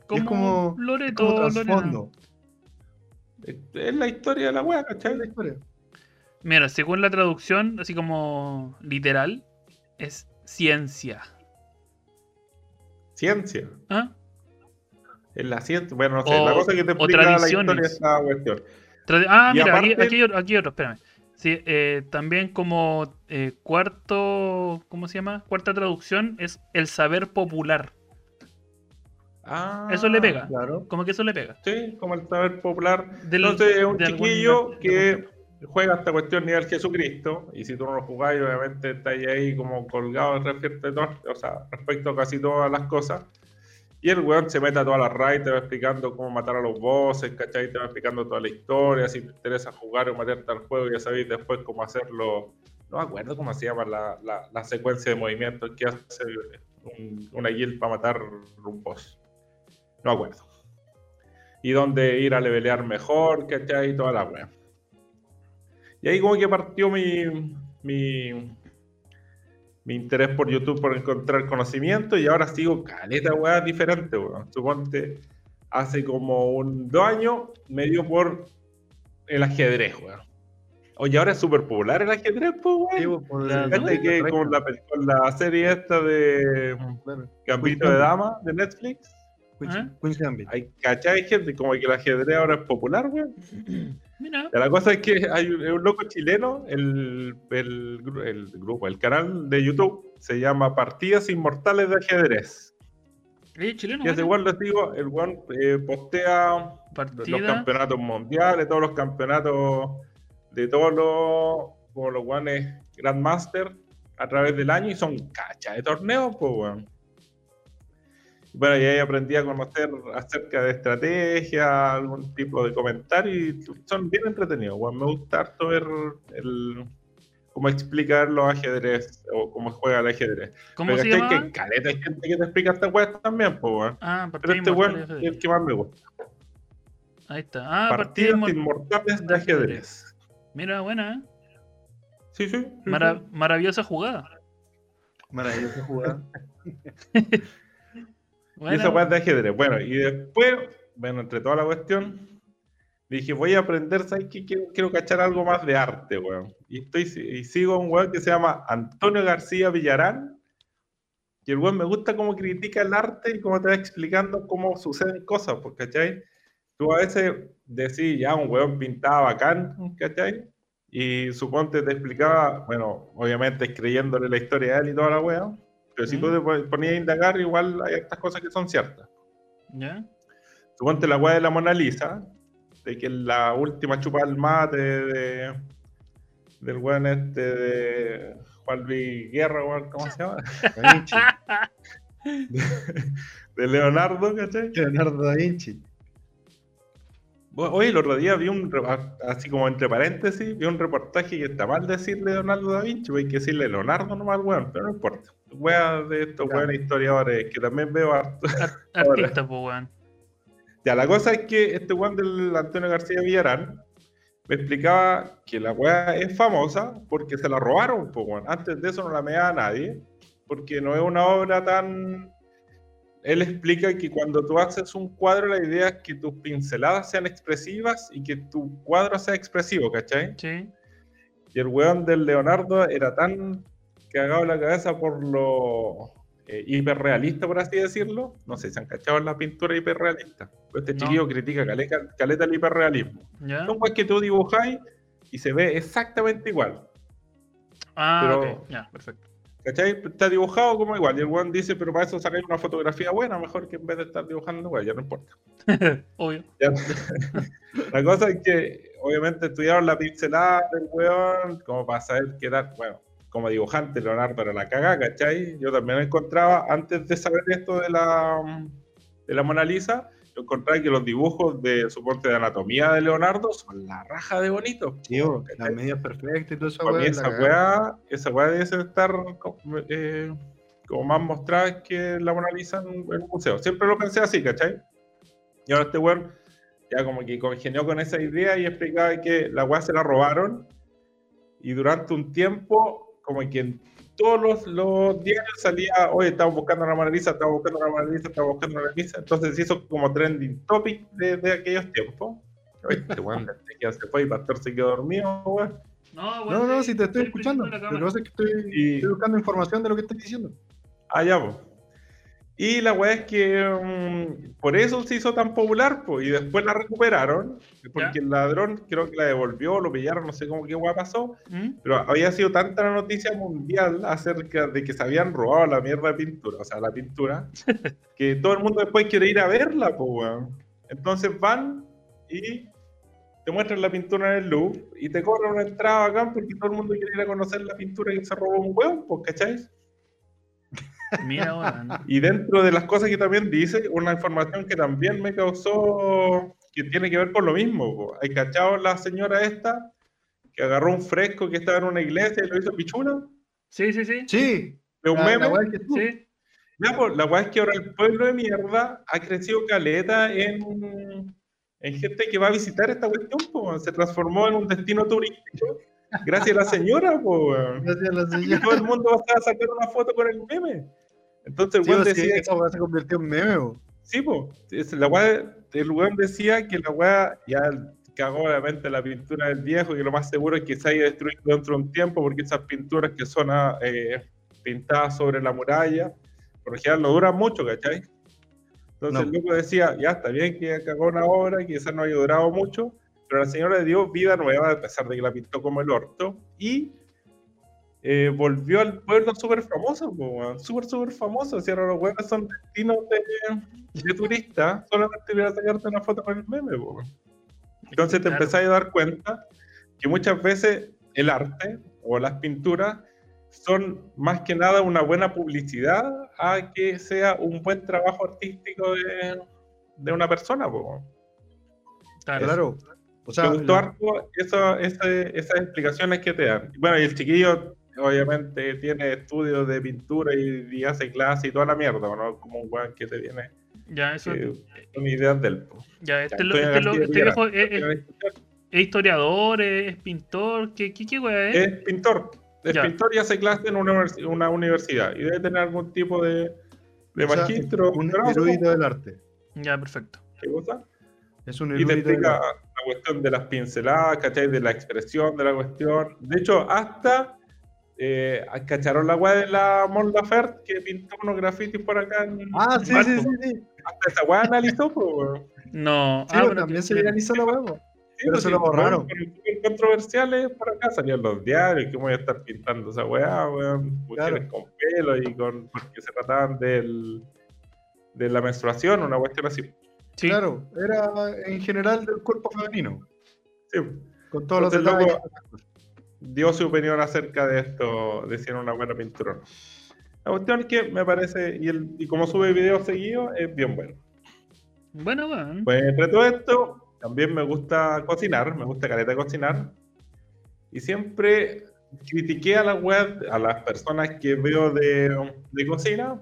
Como, es como, es Loreto, como Lorena. trasfondo. Es es la historia de la weá, Es ¿cachai? la historia. Mira, según la traducción, así como literal, es ciencia. Ciencia. ¿Ah? Es la ciencia. Bueno, no sé. O- la cosa que te explica la historia de esta cuestión. Ah, Y mira, aquí, aparte- aquí hay otro, aquí hay otro, espérame. Sí, eh, también como eh, cuarto, ¿cómo se llama? Cuarta traducción es el saber popular. Ah, Eso le pega. Claro. Como que eso le pega. Sí, como el saber popular. Del- Entonces es un algún- chiquillo que juega esta cuestión nivel Jesucristo. Y si tú no lo jugás, obviamente estáis ahí como colgado respecto, o sea, respecto a casi todas las cosas. Y el weón se mete a todas las raids, te va explicando cómo matar a los bosses, ¿cachai? Te va explicando toda la historia. Si te interesa jugar o meterte al juego, ya sabéis después cómo hacerlo. No me acuerdo cómo se llama la, la- secuencia de movimientos que hace un- una guild para matar un boss. No me acuerdo. Y dónde ir a levelear mejor, ¿cachai? Toda la wea. Y ahí como que partió mi, mi, mi interés por YouTube por encontrar conocimiento y ahora sigo caleta weá diferente, weón. Suponte, hace como un dos años me dio por el ajedrez, weón. Oye, ahora es súper popular el ajedrez, pues, weón. pues, con la, serie esta de. Gambito de Dama de Netflix, Queen's. Queen's Gambit. hay, ¿cachai? Gente como que el ajedrez ahora es popular, weón. [CLEARS THROAT] Mira, Ya, La cosa es que hay un, un loco chileno, el, el gru- el grupo, el canal de YouTube se llama Partidas Inmortales de Ajedrez. eh, chileno. Y ese weón les digo, el weón eh, postea los campeonatos mundiales, todos los campeonatos de todos los, como los weones Grandmaster a través del año y son cachas de torneos, pues weón. Bueno, y ahí aprendí a conocer acerca de estrategia, algún tipo de comentario y son bien entretenidos. Me gusta harto ver el, cómo explicar los ajedrez o cómo juega el ajedrez. ¿Cómo Pero se llama? que caleta hay gente que te explica esta weá también, pues weón. Ah, Pero este weón es el que más me gusta. Ahí está. Ah, partida Partidas inmor- inmortales de ajedrez. Mira, buena, ¿eh? Sí, sí. sí. maravillosa jugada. Maravillosa jugada. [LAUGHS] Y Buena. esa weá es de ajedrez. Bueno, y después, bueno, entre toda la cuestión, dije, voy a aprender, ¿sabes qué? Quiero, quiero cachar algo más de arte, weón. Y, estoy, y sigo a un weón que se llama Antonio García Villarán. Y el weón me gusta cómo critica el arte y cómo te va explicando cómo suceden cosas, pues, ¿cachai? Tú a veces decís, ya, un weón pintaba bacán, ¿cachai? Y suponte te explicaba, bueno, obviamente creyéndole la historia a él y toda la weá, pero si tú te pon- ponías a indagar, igual hay estas cosas que son ciertas. ¿Ya? Suponte la weá de la Mona Lisa, de que la última chupa al mate de, del weón este de Juan Luis Guerra, weón, ¿cómo se llama? [LAUGHS] Da Vinci. De Leonardo, ¿cachai? Leonardo da Vinci. Oye, el otro día vi un, así como entre paréntesis, vi un reportaje que está mal decirle Leonardo da Vinci, pues hay que decirle Leonardo nomás, weón, pero no importa. Wea de estos Ya. weones historiadores que también veo harto. [LAUGHS] Artista, pues, weón. Ya, la cosa es que este weón del Antonio García Villarán me explicaba que la weá es famosa porque se la robaron, pues, weón. Antes de eso no la me a nadie, porque no es una obra tan. Él explica que cuando tú haces un cuadro, la idea es que tus pinceladas sean expresivas y que tu cuadro sea expresivo, ¿cachai? Sí. Y el weón del Leonardo era tan cagado en la cabeza por lo eh, hiperrealista, por así decirlo. No sé, se han cachado en la pintura hiperrealista. Este No. chiquillo critica caleta, caleta el hiperrealismo. ¿Ya? Son que tú dibujáis y se ve exactamente igual. Ah, pero-. Ya, perfecto. ¿Cachai? Está dibujado como igual. Y el weón dice, pero para eso sacáis una fotografía buena, mejor que en vez de estar dibujando igual, ya no importa. [LAUGHS] Obvio. Ya. [LAUGHS] la cosa es que obviamente estudiaron la pincelada del weón, como para saber qué tal, bueno, como dibujante, Leonardo era la cagada, ¿cachai? Yo también encontraba, antes de saber esto de la, de la Mona Lisa, yo encontraba que los dibujos de soporte de anatomía de Leonardo son la raja de bonitos. Tío, las medidas perfectas y todo eso. Para mí esa weá, esa weá debe estar eh, como más mostrada que la Mona Lisa en en un museo. Siempre lo pensé así, ¿cachai? Y ahora este weón ya como que congenió con esa idea y explicaba que la weá se la robaron y durante un tiempo como que en todos los, los diarios salía, oye, estamos buscando una Mona Lisa, estamos buscando una Mona Lisa, estamos buscando una Mona Lisa. Entonces se hizo como trending topic de, de aquellos tiempos. Oye, este weón se fue y Pastor se quedó dormido, weón. No, No, no, si te estoy escuchando. escuchando la Lo que pasa es que estoy, Y- estoy buscando información de lo que estás diciendo. Ah, ya, po. Y la weá es que mm, por eso se hizo tan popular, po, y después la recuperaron, porque Ya. el ladrón creo que la devolvió, lo pillaron, no sé cómo qué weá pasó, ¿Mm? pero había sido tanta la noticia mundial acerca de que se habían robado la mierda de pintura, o sea, la pintura, [LAUGHS] que todo el mundo después quiere ir a verla, po, weón. Entonces van y te muestran la pintura en el Louvre y te cobran una entrada acá porque todo el mundo quiere ir a conocer la pintura que se robó un weón, pues, ¿cachai? Mira, weón. Y dentro de las cosas que también dice, una información que también me causó, que tiene que ver con lo mismo. po. ¿Hay cachado la señora esta que agarró un fresco que estaba en una iglesia y lo hizo pichula? Sí, sí, sí. Sí. ¿De un la- meme? la weá que tú- Sí. Ya, pues, la weá es que ahora el pueblo de mierda ha crecido caleta en, en gente que va a visitar esta cuestión, po. se transformó en un destino turístico gracias a la señora, po, weón. Gracias a la Y señora. todo el mundo va a sacar una foto con el meme. Entonces el Sí, weón o sí, decía esa weá se convirtió en meme, bo. Sí, po. Es- La weá, el weón decía que la weá ya cagó obviamente la pintura del viejo y lo más seguro es que se haya destruido dentro de un tiempo porque esas pinturas que son ah, eh, pintadas sobre la muralla, por lo general no duran mucho, ¿cachai? Entonces No. el loco decía, ya está bien que cagó una obra, quizás no haya durado mucho, pero la señora le dio vida nueva a pesar de que la pintó como el orto y eh, volvió al pueblo súper famoso, súper, súper famoso. Si ahora los weones son destinos de, de turistas, solamente voy a sacarte una foto con el meme. po. Entonces te Claro. empezás a dar cuenta que muchas veces el arte o las pinturas son más que nada una buena publicidad a que sea un buen trabajo artístico de, de una persona. po. Claro. O sea, Me gustó la- harto eso- ese- esas explicaciones que te dan. Bueno, y el chiquillo obviamente tiene estudios de pintura y, y hace clase y toda la mierda, ¿no? Como un weón que te viene Ya, eso. que son ideas del po. Ya, este, Ya, lo- estoy este, lo- este viejo es, es- es historiador, es, es pintor. ¿Qué, qué, qué weá es? Es pintor. Es Ya. pintor y hace clase en una, universi- una universidad. Y debe tener algún tipo de, de o sea, magistro. un erudito del arte. Ya, perfecto. ¿qué cosa? Es un Y te erudito del explica arte. Cuestión de las pinceladas, ¿cachai? De la expresión de la cuestión. De hecho, hasta eh, cacharon la weá de la Mon Laferte que pintó unos grafitis por acá en Ah, sí, sí, sí, sí. Hasta esa weá analizó, pues, weón. No. Sí, ah, bo, pero también se viralizó la weá. Sí, Pero pues, se lo borraron. controversiales por acá salían los diarios, que voy a estar pintando esa weá, weón. Mujeres Claro. con pelo y con. porque se trataban del. de la menstruación, una cuestión así. Sí. Claro, era en general del cuerpo femenino. Sí. Con todos los Entonces, luego- dio su opinión acerca de esto, de si era una buena pintura o no. La cuestión es que me parece, y, el, y como sube videos seguidos, es bien bueno. Bueno, weón. Pues entre todo esto, también me gusta cocinar, me gusta caleta cocinar. Y siempre critiqué a la web, a las personas que veo de, de cocina,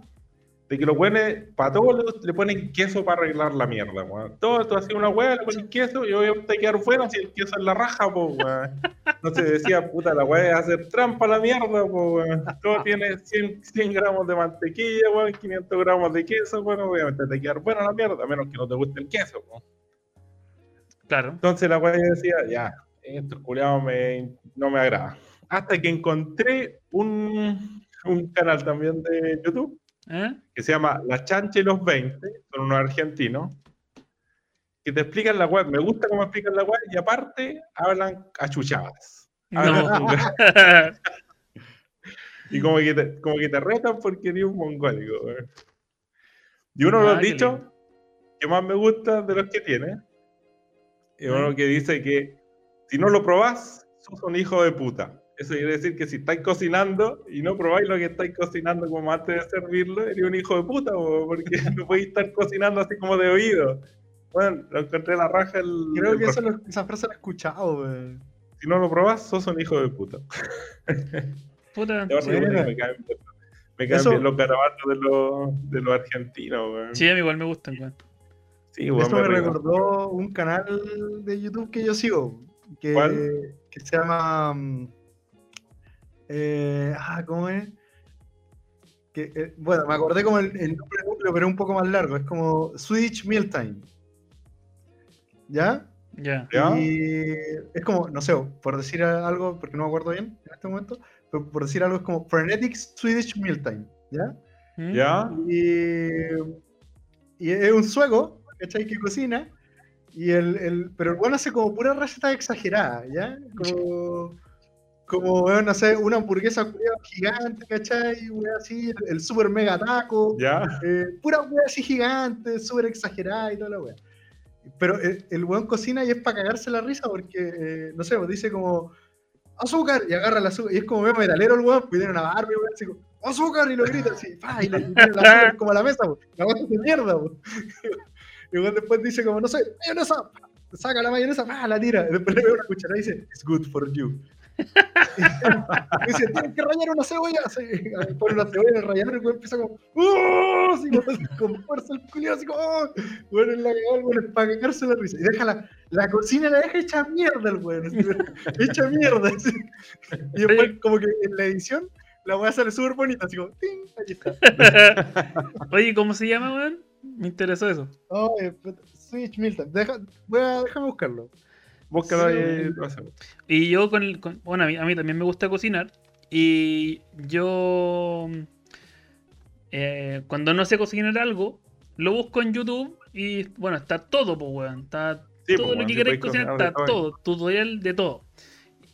de que los buenos, para todo le, le ponen queso para arreglar la mierda, weón. Todo, tú hacías una hueá, le pones queso y obviamente te quedar bueno si el queso es la raja, pues, weón. Entonces decía, puta, la weá es hacer trampa a la mierda, pues, weón. Todo tiene 100, 100 gramos de mantequilla, weón, 500 gramos de queso, bueno, obviamente te quedar buena la mierda, a menos que no te guste el queso, weón. Claro. Entonces la weá decía, ya, esto culiado me, no me agrada. Hasta que encontré un, un canal también de YouTube ¿Eh? que se llama La Chancha y los 20, son unos argentinos, que te explican la web. Me gusta cómo explican la web y aparte hablan achuchadas. Hablan [LAUGHS] No. y como que, te, como que te retan porque eres un mongólico. Y uno de los dichos que más me gusta de los que tiene es Mm. uno que dice que si no lo probás, sos un hijo de puta. Eso quiere decir que si estáis cocinando y no probáis lo que estáis cocinando como antes de servirlo, eres un hijo de puta, po, porque [LAUGHS] no podéis estar cocinando así como de oído. Bueno, lo encontré la raja el. Creo el que eso lo- esa frase la he escuchado, weón. Si no lo probás, sos un hijo de puta. [LAUGHS] Puta. Me caen, me caen Eso- bien los garabatos de los, de los argentinos, weón. Sí, a mí igual me gustan, weón. Sí, weón, Esto me recordó un canal de YouTube que yo sigo. Que, ¿Cuál? que se llama. Eh, ah, ¿cómo es? Que, eh, bueno, me acordé como el, el nombre núcleo, pero es un poco más largo. Es como Swedish Mealtime. ¿Ya? Ya. ¿Ya? Y es como, no sé, por decir algo, porque no me acuerdo bien en este momento, pero por decir algo es como Frenetic Swedish Mealtime. ¿Ya? ¿Mm? ¿Ya? Y, y es un sueco, ¿cachai? Que cocina. Y el, el, pero el bueno hace como pura receta exagerada, ¿ya? Como, como bueno, no sé, una hamburguesa gigante, ¿cachai? Wea así, el, el super mega taco. ¿Ya? Eh, pura wea así gigante, súper exagerada y toda la wea. Pero el, el weón cocina y es para cagarse la risa porque, eh, no sé, pues dice como azúcar y agarra el azúcar. Y es como medio metalero el weón, pues tiene una barba y weón, así como azúcar y lo grita así, y le y tiene el azúcar como a la mesa, pues. la weón de mierda. Pues. [LAUGHS] Y weón después dice como, no sé, mayonesa, saca la mayonesa, la tira. Y después le ve una cucharada y dice, it's good for you. [LAUGHS] Dice, tienes que rayar una cebolla. Así, pone una cebolla en el y el empieza como, ¡Oh! Así con fuerza el culiado, así como, ¡Oh! Bueno, en la cagada, weón, es para cagarse la risa. Y deja la, la cocina, la deja hecha mierda el así, [LAUGHS] hecha mierda. así. Y después, como que en la edición, la weá sale súper bonita, así como, ¡ting! Ahí está. [LAUGHS] Oye, ¿cómo se llama, weón? Me interesó eso. Oh, Switch Milton. Deja, voy a, déjame buscarlo. Búscalo Sí. ahí. lo hacemos. Y yo con, el- con- bueno, a mí, a mí también me gusta cocinar. Y yo eh, cuando no sé cocinar algo, lo busco en YouTube y bueno, está todo, pues weón. Está Sí, todo pues, lo que sí queráis podéis cocinar, está todo. todo, tutorial de todo.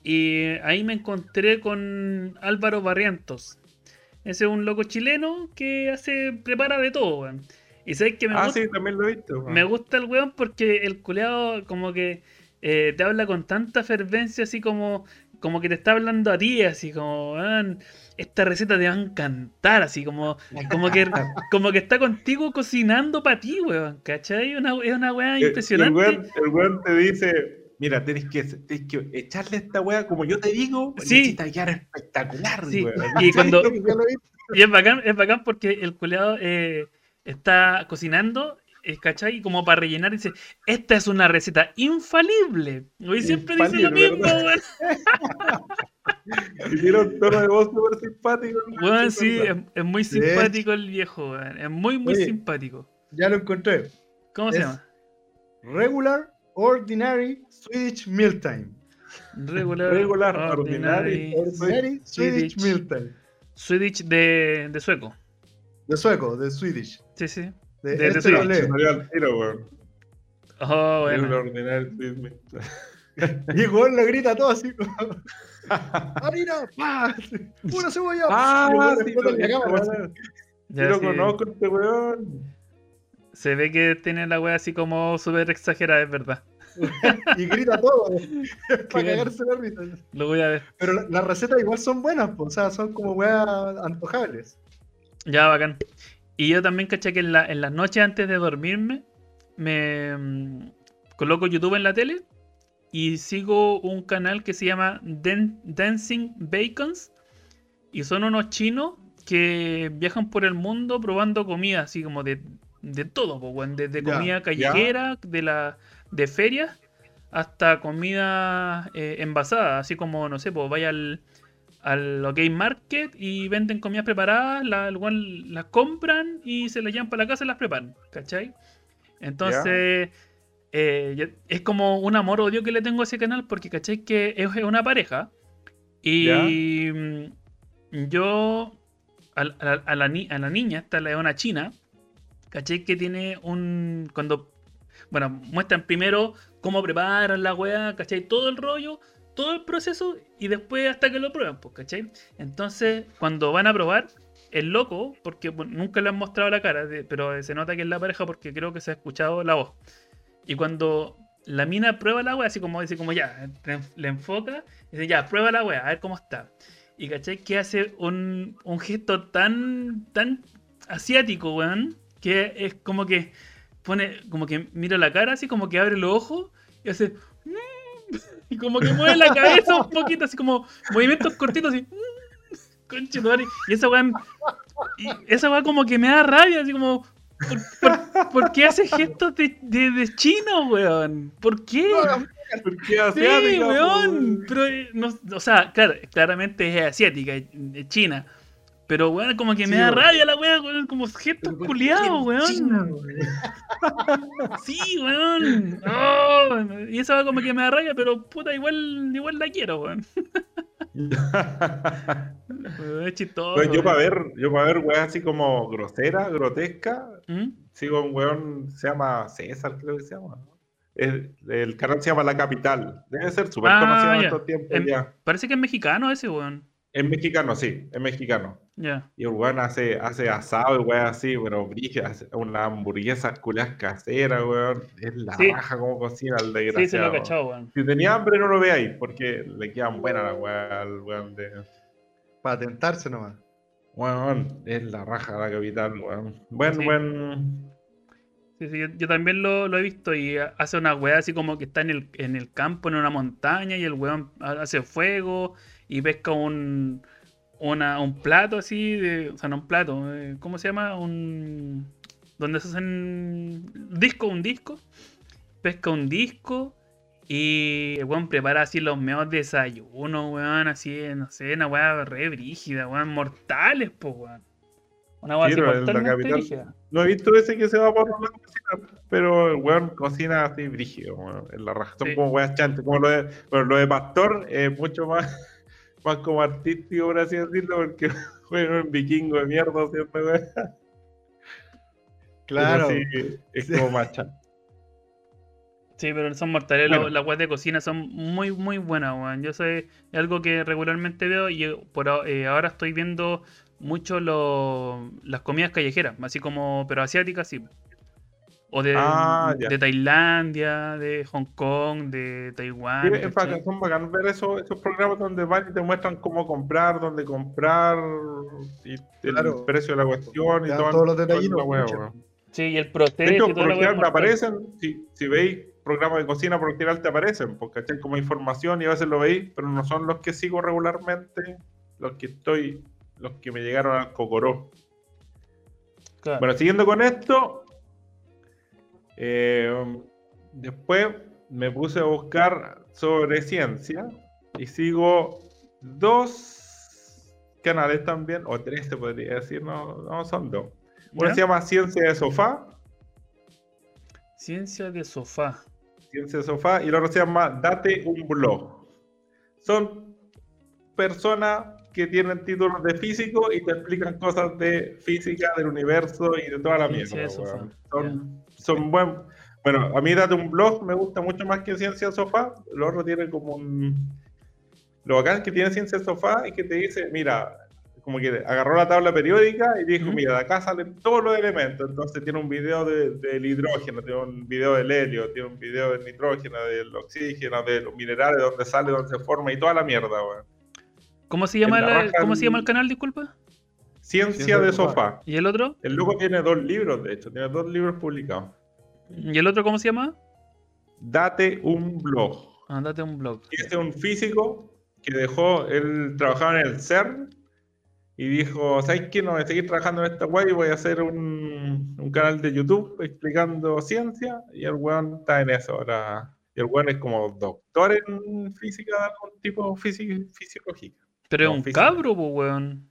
Y ahí me encontré con Álvaro Barrientos. Ese es un loco chileno que hace, prepara de todo, weón. Y sabes que me Ah, gusta, sí, también lo he visto. me gusta el weón porque el culeado como que eh, te habla con tanta fervencia, así como, como que te está hablando a ti, así como, esta receta te va a encantar, así como, como que, [LAUGHS] como que está contigo cocinando para ti, weón, ¿cachai? Una, es una weá impresionante. El weón, el weón te dice, mira, tenés que, tenés que echarle esta weá como yo te digo, Sí. necesita quedar espectacular, Sí, y [LAUGHS] cuando. [LAUGHS] Y es bacán, es bacán porque el culeado eh, está cocinando, ¿cachai? Y como para rellenar, dice, esta es una receta infalible. Y siempre dice lo mismo, un [LAUGHS] tono de voz súper simpático. Es sí, es, es muy simpático el viejo, weón. Es muy, muy Oye. simpático. Ya lo encontré. ¿Cómo se llama? Regular, Ordinary, Swedish Mealtime. Regular, Regular, ordinary, ordinary. Ordinary, Swedish Swedish. Mealtime. Swedish de, de sueco. De sueco, de Swedish. Sí, sí. De, De- de este lo Swedish. lee. Se salió al tiro, weón. Oh, bueno. ordinario, sí, me- Y el weón lo grita todo así como, ¡Harina! ¡Pah! ¡Una cebolla! Ah, sí, lo- la cámara, así. Ya lo sí. conozco este weón. Se ve que tiene la wea así como súper exagerada, es verdad. [LAUGHS] Y grita todo. [LAUGHS] para cagarse la risa. Lo voy a ver. Pero la- las recetas igual son buenas, po, o sea, son como weas antojables. Ya, bacán. Y yo también caché que en, la- en las noches antes de dormirme me mm, coloco YouTube en la tele y sigo un canal que se llama Dan- Dancing Bacons. Y son unos chinos que viajan por el mundo probando comida así como de, de todo, desde comida ya. callejera, de la de ferias hasta comida eh, envasada, así como no sé, pues vaya al al OK Market y venden comidas preparadas, la, el weón las compran y se las llevan para la casa y las preparan, ¿cachai? Entonces, eh, yo- es como un amor-odio que le tengo a ese canal porque, ¿cachai? Que es una pareja y mm, yo, a, a- a la, ni- a la niña, esta es una china, ¿cachai? Que tiene un... Cuando, bueno, muestran primero cómo preparan la weá, ¿cachai? Todo el rollo, todo el proceso y después hasta que lo prueban, pues, ¿cachai? Entonces, cuando van a probar, el loco, porque nunca le han mostrado la cara, pero se nota que es la pareja porque creo que se ha escuchado la voz. Y cuando la mina prueba la wea, así como dice, como ya, le enfoca, dice, ya, prueba la wea, a ver cómo está. Y cachai que hace un, un gesto tan, tan asiático, weón, que es como que pone, como que mira la cara, así como que abre los ojos y hace. Y como que mueve la cabeza un poquito, así como movimientos cortitos, así. [LAUGHS] Conche tu madre. Y esa weá. Y esa weá como que me da rabia, así como. ¿Por, por- por qué hace gestos de, de, de chino, weón? ¿Por qué? ¿Por qué Sí, asiática, weón. Pero, eh, no, o sea, claro, claramente es asiática, es china. Pero, weón, como que me da weón. rabia la weá, weón, como gestos culiados, weón. weón. [LAUGHS] Sí, weón. Oh, y esa va como que me da rabia, pero puta, igual, igual la quiero, weón. [LAUGHS] [LAUGHS] Es chistoso. Pues yo weón. para ver, yo para ver weas así como grosera, grotesca, ¿Mm? sigo un weón, se llama César, creo que se llama. ¿no? El, el canal se llama La Capital. Debe ser súper Ah, conocido en estos tiempos Em- ya. Parece que es mexicano ese, weón. Es mexicano, sí, es mexicano. Y el weón hace, hace asado y weón así, pero hace una hamburguesa culias casera, weón. Es la Sí. raja como cocina el Sí, se lo desgraciado. he cachado, weón. Si tenía hambre no lo veáis, porque le quedan buenas las weas al weón de. Para tentarse nomás. Weón, es la raja la capital, weón. Buen, Sí. buen. Sí, sí, yo, yo también lo, lo he visto y hace una weá así como que está en el, en el campo, en una montaña, y el weón hace fuego y pesca un, una, un plato así, de, o sea, no un plato, eh, ¿cómo se llama? Un... donde se hacen disco, un disco. Pesca un disco y el weón prepara así los meos desayunos, weón, así, no sé, una weá re brígida, weón, mortales, pues, weón. Una weá Sí, así la mortalmente brígida. No he visto ese que se va por una cocina, pero el weón cocina así brígido, weón. En la raja. Son Sí. como weas chantes, como lo de, pero lo de Pastor es mucho más, más como artístico, por así decirlo, porque [LAUGHS] weón, un vikingo de mierda haciendo weas. Claro. Sí, es Sí. como chante. Sí, pero son mortales, Bueno. las weas de cocina son muy, muy buenas, weón. Yo sé, es algo que regularmente veo y por eh, ahora estoy viendo mucho lo- las comidas callejeras, así como, pero asiáticas, sí. O de, Ah, de Tailandia, de Hong Kong, de Taiwán. Sí, es bacán, son bacán ver eso- esos programas donde van y te muestran cómo comprar, dónde comprar, y el Claro. precio de la cuestión y Te todo, todos los detallitos, weón. Sí, y el De proceso hecho, y por general me mortal. aparecen, si, si veis programas de cocina, por lo general te aparecen, porque ¿cachai? como información y a veces lo veis, pero no son los que sigo regularmente, los que estoy, los que me llegaron al cocoró. Claro. Bueno, siguiendo con esto, eh, después me puse a buscar sobre ciencia y sigo dos canales también, o tres se podría decir, no, no son dos. Uno ¿Ya? se llama Ciencia de Sofá, Ciencia de sofá. Ciencia de Sofá, y el otro se llama Date un blog. Son personas que tienen títulos de físico y te explican cosas de física, del universo y de toda la Ciencia mierda. de Sofá, weón. Son, son buen. Bueno, a mí Date un blog me gusta mucho más que Ciencia Sofá. Lo otro tiene como un. Lo bacán es que tiene Ciencia Sofá y que te dice, mira, como que agarró la tabla periódica y dijo, mira, de acá salen todos los elementos. Entonces tiene un video de- del hidrógeno, tiene un video del helio, tiene un video del nitrógeno, del oxígeno, de los minerales, de dónde sale, dónde se forma y toda la mierda, weón. ¿Cómo se llama, la ¿cómo se llama el canal, disculpa? Ciencia Ciencia de sofá. ¿Y el otro? El loco tiene dos libros, de hecho, tiene dos libros publicados. ¿Y el otro cómo se llama? Date un blog. Andate un blog. Este es un físico que dejó, él trabajaba en el CERN y dijo, ¿sabes qué? No voy a seguir trabajando en esta web y voy a hacer un, un canal de YouTube explicando ciencia y el weón está en eso ahora. Y el weón es como doctor en física de algún tipo física, fisiológica. Pero No, es un física. cabro, pues, weón.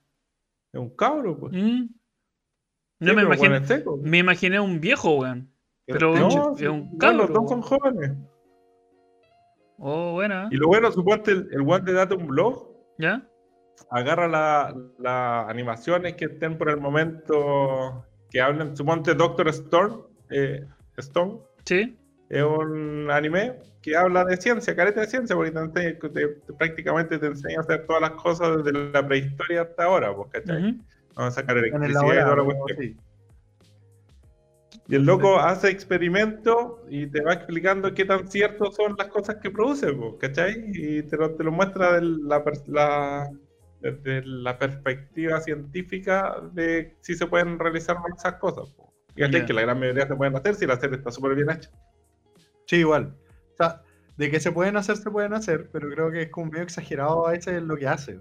Es un cabro, pues. Mm. Sí, Yo me pero imaginé, weón es seco. me imaginé un viejo, weón. Pero No, es un cabro. los dos son jóvenes. Oh, buena. Y lo bueno, suponte el, el weón de Date un blog ¿Ya? agarra la- las animaciones que estén por el momento que hablen, suponte Doctor Stone, eh, Stone, Sí. Es un anime que habla de ciencia, careta de ciencia, porque te enseña- te- te- prácticamente te enseña a hacer todas las cosas desde la prehistoria hasta ahora, pues, ¿cachai? Ujú. Vamos a sacar En el electricidad y toda la laboratorio, cuestión. sí. Y el loco hace experimentos y te va explicando qué tan ciertos son las cosas que produce, po, ¿cachai? Y te lo, te lo muestra de la, la- desde la perspectiva científica de si se pueden realizar esas cosas. po. Y ¿cachai? Ya. que la gran mayoría se pueden hacer si la serie está súper bien hecha. Sí, igual. O sea, de que se pueden hacer, se pueden hacer, pero creo que es como medio exagerado a veces lo que hace.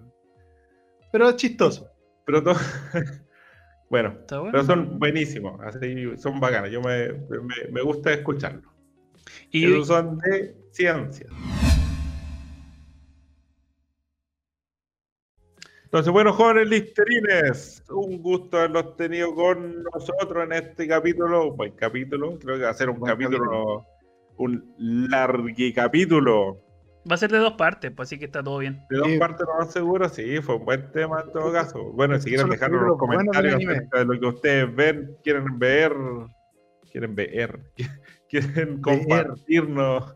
Pero es chistoso. Pero todo... [LAUGHS] bueno, Está bueno. pero son buenísimos, así, son bacanas. Yo me, me, me gusta escucharlos. Y, son de ciencia. Entonces, bueno, jóvenes listerines, un gusto haberlos tenido con nosotros en este capítulo. Buen capítulo, creo que va a ser un capítulo, un largui capítulo. va a ser de dos partes, pues así que está todo bien. De dos Sí. partes, no más seguro, sí, fue un buen tema en todo caso. Bueno, si quieren dejarnos los comentarios acerca de lo que ustedes ven, quieren ver, quieren ver, [LAUGHS] quieren compartirnos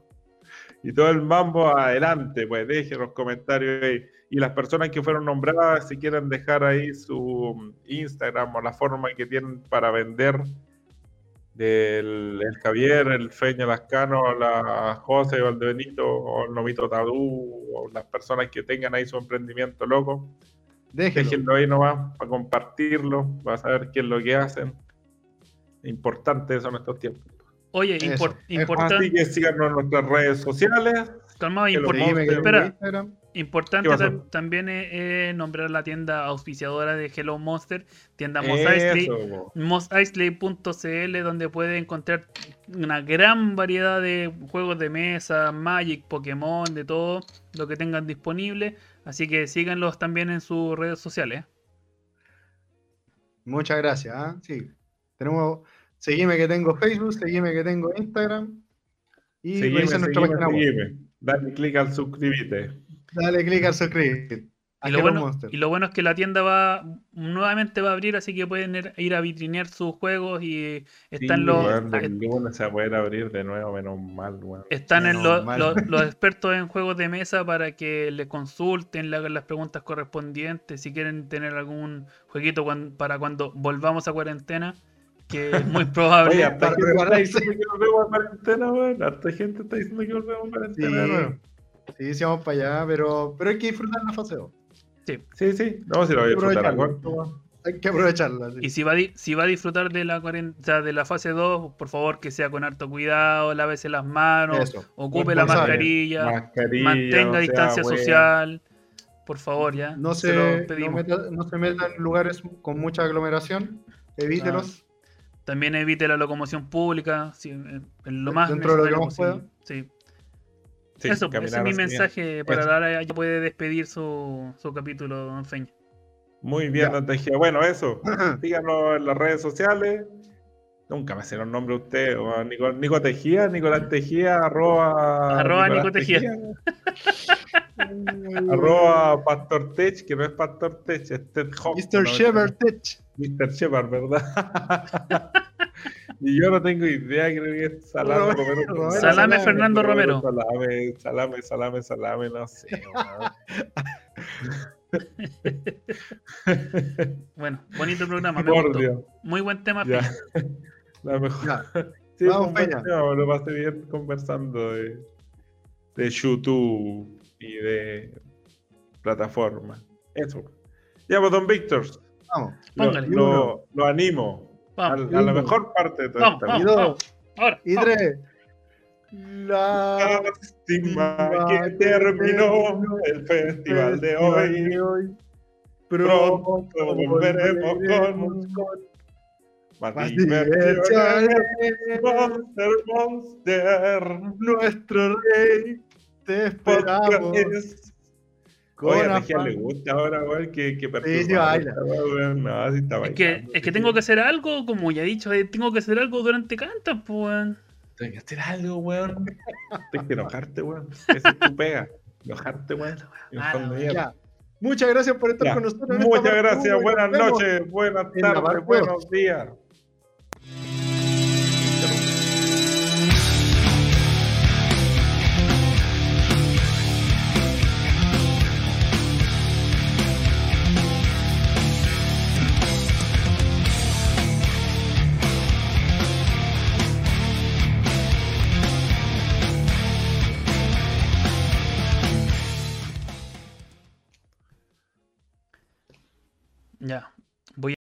y todo el mambo adelante, pues dejen los comentarios ahí. Y las personas que fueron nombradas, si quieren dejar ahí su Instagram o la forma que tienen para vender del el Javier, el Feña Lascano, la José Valdebenito o el Nomito Tadú o las personas que tengan ahí su emprendimiento loco, Déjenlo. déjenlo ahí nomás para compartirlo, para saber qué es lo que hacen. Importante eso en estos tiempos. Oye, Eso. impor- Es importante, Así que síganos en nuestras redes sociales. Seguime espera. Importante también es, es nombrar la tienda auspiciadora de Hello Monster, tienda Mos Eisley, Eso, po. moseisley.cl donde puede encontrar una gran variedad de juegos de mesa, Magic, Pokémon, de todo lo que tengan disponible. Así que síganlos también en sus redes sociales. Muchas gracias. ¿ah? Sí. Tenemos. Seguime que tengo Facebook, seguime que tengo Instagram. Y Seguime, revisa nuestra seguime, página web. seguime. Dale clic al suscribite. Dale clic al suscribir. A Y lo, bueno, Monster. y lo bueno es que la tienda va nuevamente va a abrir, así que pueden ir- a vitrinear sus juegos y están Sí, los est- lunes se va a poder abrir de nuevo, menos mal, weón. están en los, mal. los- los [LAUGHS] expertos en juegos de mesa para que le consulten, le hagan las preguntas correspondientes, si quieren tener algún jueguito para cuando volvamos a cuarentena, que es muy probable. Oye, harta para gente está diciendo que volvemos a cuarentena, weón. Harta gente está diciendo que volvemos a Sí, cuarentena sí, sí, vamos para allá, pero, pero hay que disfrutar la fase 2. Sí, sí. No, si lo voy a Hay que disfrutar. Hay que aprovecharla. sí. Y si va, a si va a disfrutar de la cuaren- o sea, de la fase 2, por favor que sea con harto cuidado, lávese las manos, Eso. ocupe la mascarilla, Mascarilla, mantenga no sea distancia social, por favor, ya. No se se, lo no, pedimos. meta- no se metan en lugares con mucha aglomeración. Evítelos. También evite la locomoción pública, en lo más Dentro de lo que pueda. Sí. Sí, Eso, ese caminar es mi mensaje para Eso. dar, ya puede despedir su, su capítulo, don Feña. Muy bien, Ya. don Tejía. Bueno, eso. [CLEARS THROAT] Síganos en las redes sociales. Nunca me sé los nombres de usted. o Nico, Nico Tejía, Nicolás Tejía, arroba. Arroba Nicolás Nico Tejía. arroba Pastor Tech, que no es Pastor Tech, es Ted Hawk. Mr. ¿no? Shepard Tech. Mr. Shepard, ¿verdad? [LAUGHS] y yo no tengo idea, creo que es Salame Romero, Romero. Romero, Salame Fernando Romero. Salame, salame, salame, salame, no sé. [LAUGHS] Bueno, bonito programa, me Por gustó. Dios. Muy buen tema, Ya. [LAUGHS] La mejor. Ya. Sí, Vamos, Peña. tema, lo pasé bien conversando de, de YouTube y de plataforma. Eso. Ya, pues, don Víctor, Vamos. lo, Póngale. lo- lo animo Vamos, al- a, la mejor parte de toda vamos, esta vamos, Y dos. vamos. Ahora, Y tres. La Lástima que terminó el festival de hoy. Pronto Pronto volveremos con más más. Monster, Monster. Nuestro rey, te esperamos. Oye, a Regia le gusta ahora, weón, que, que Sí, sí, baila. weón. No, sí está Es que, es que tengo que hacer algo, como ya he dicho, eh, tengo que hacer algo durante cantas, pues. weón. Tengo que hacer algo, weón. Tienes que enojarte, weón. Esa es tu pega. Enojarte, weón. Ya. Muchas gracias por estar Ya. con nosotros. Muchas gracias, buenas noches, buenas tardes, buenos días. Voy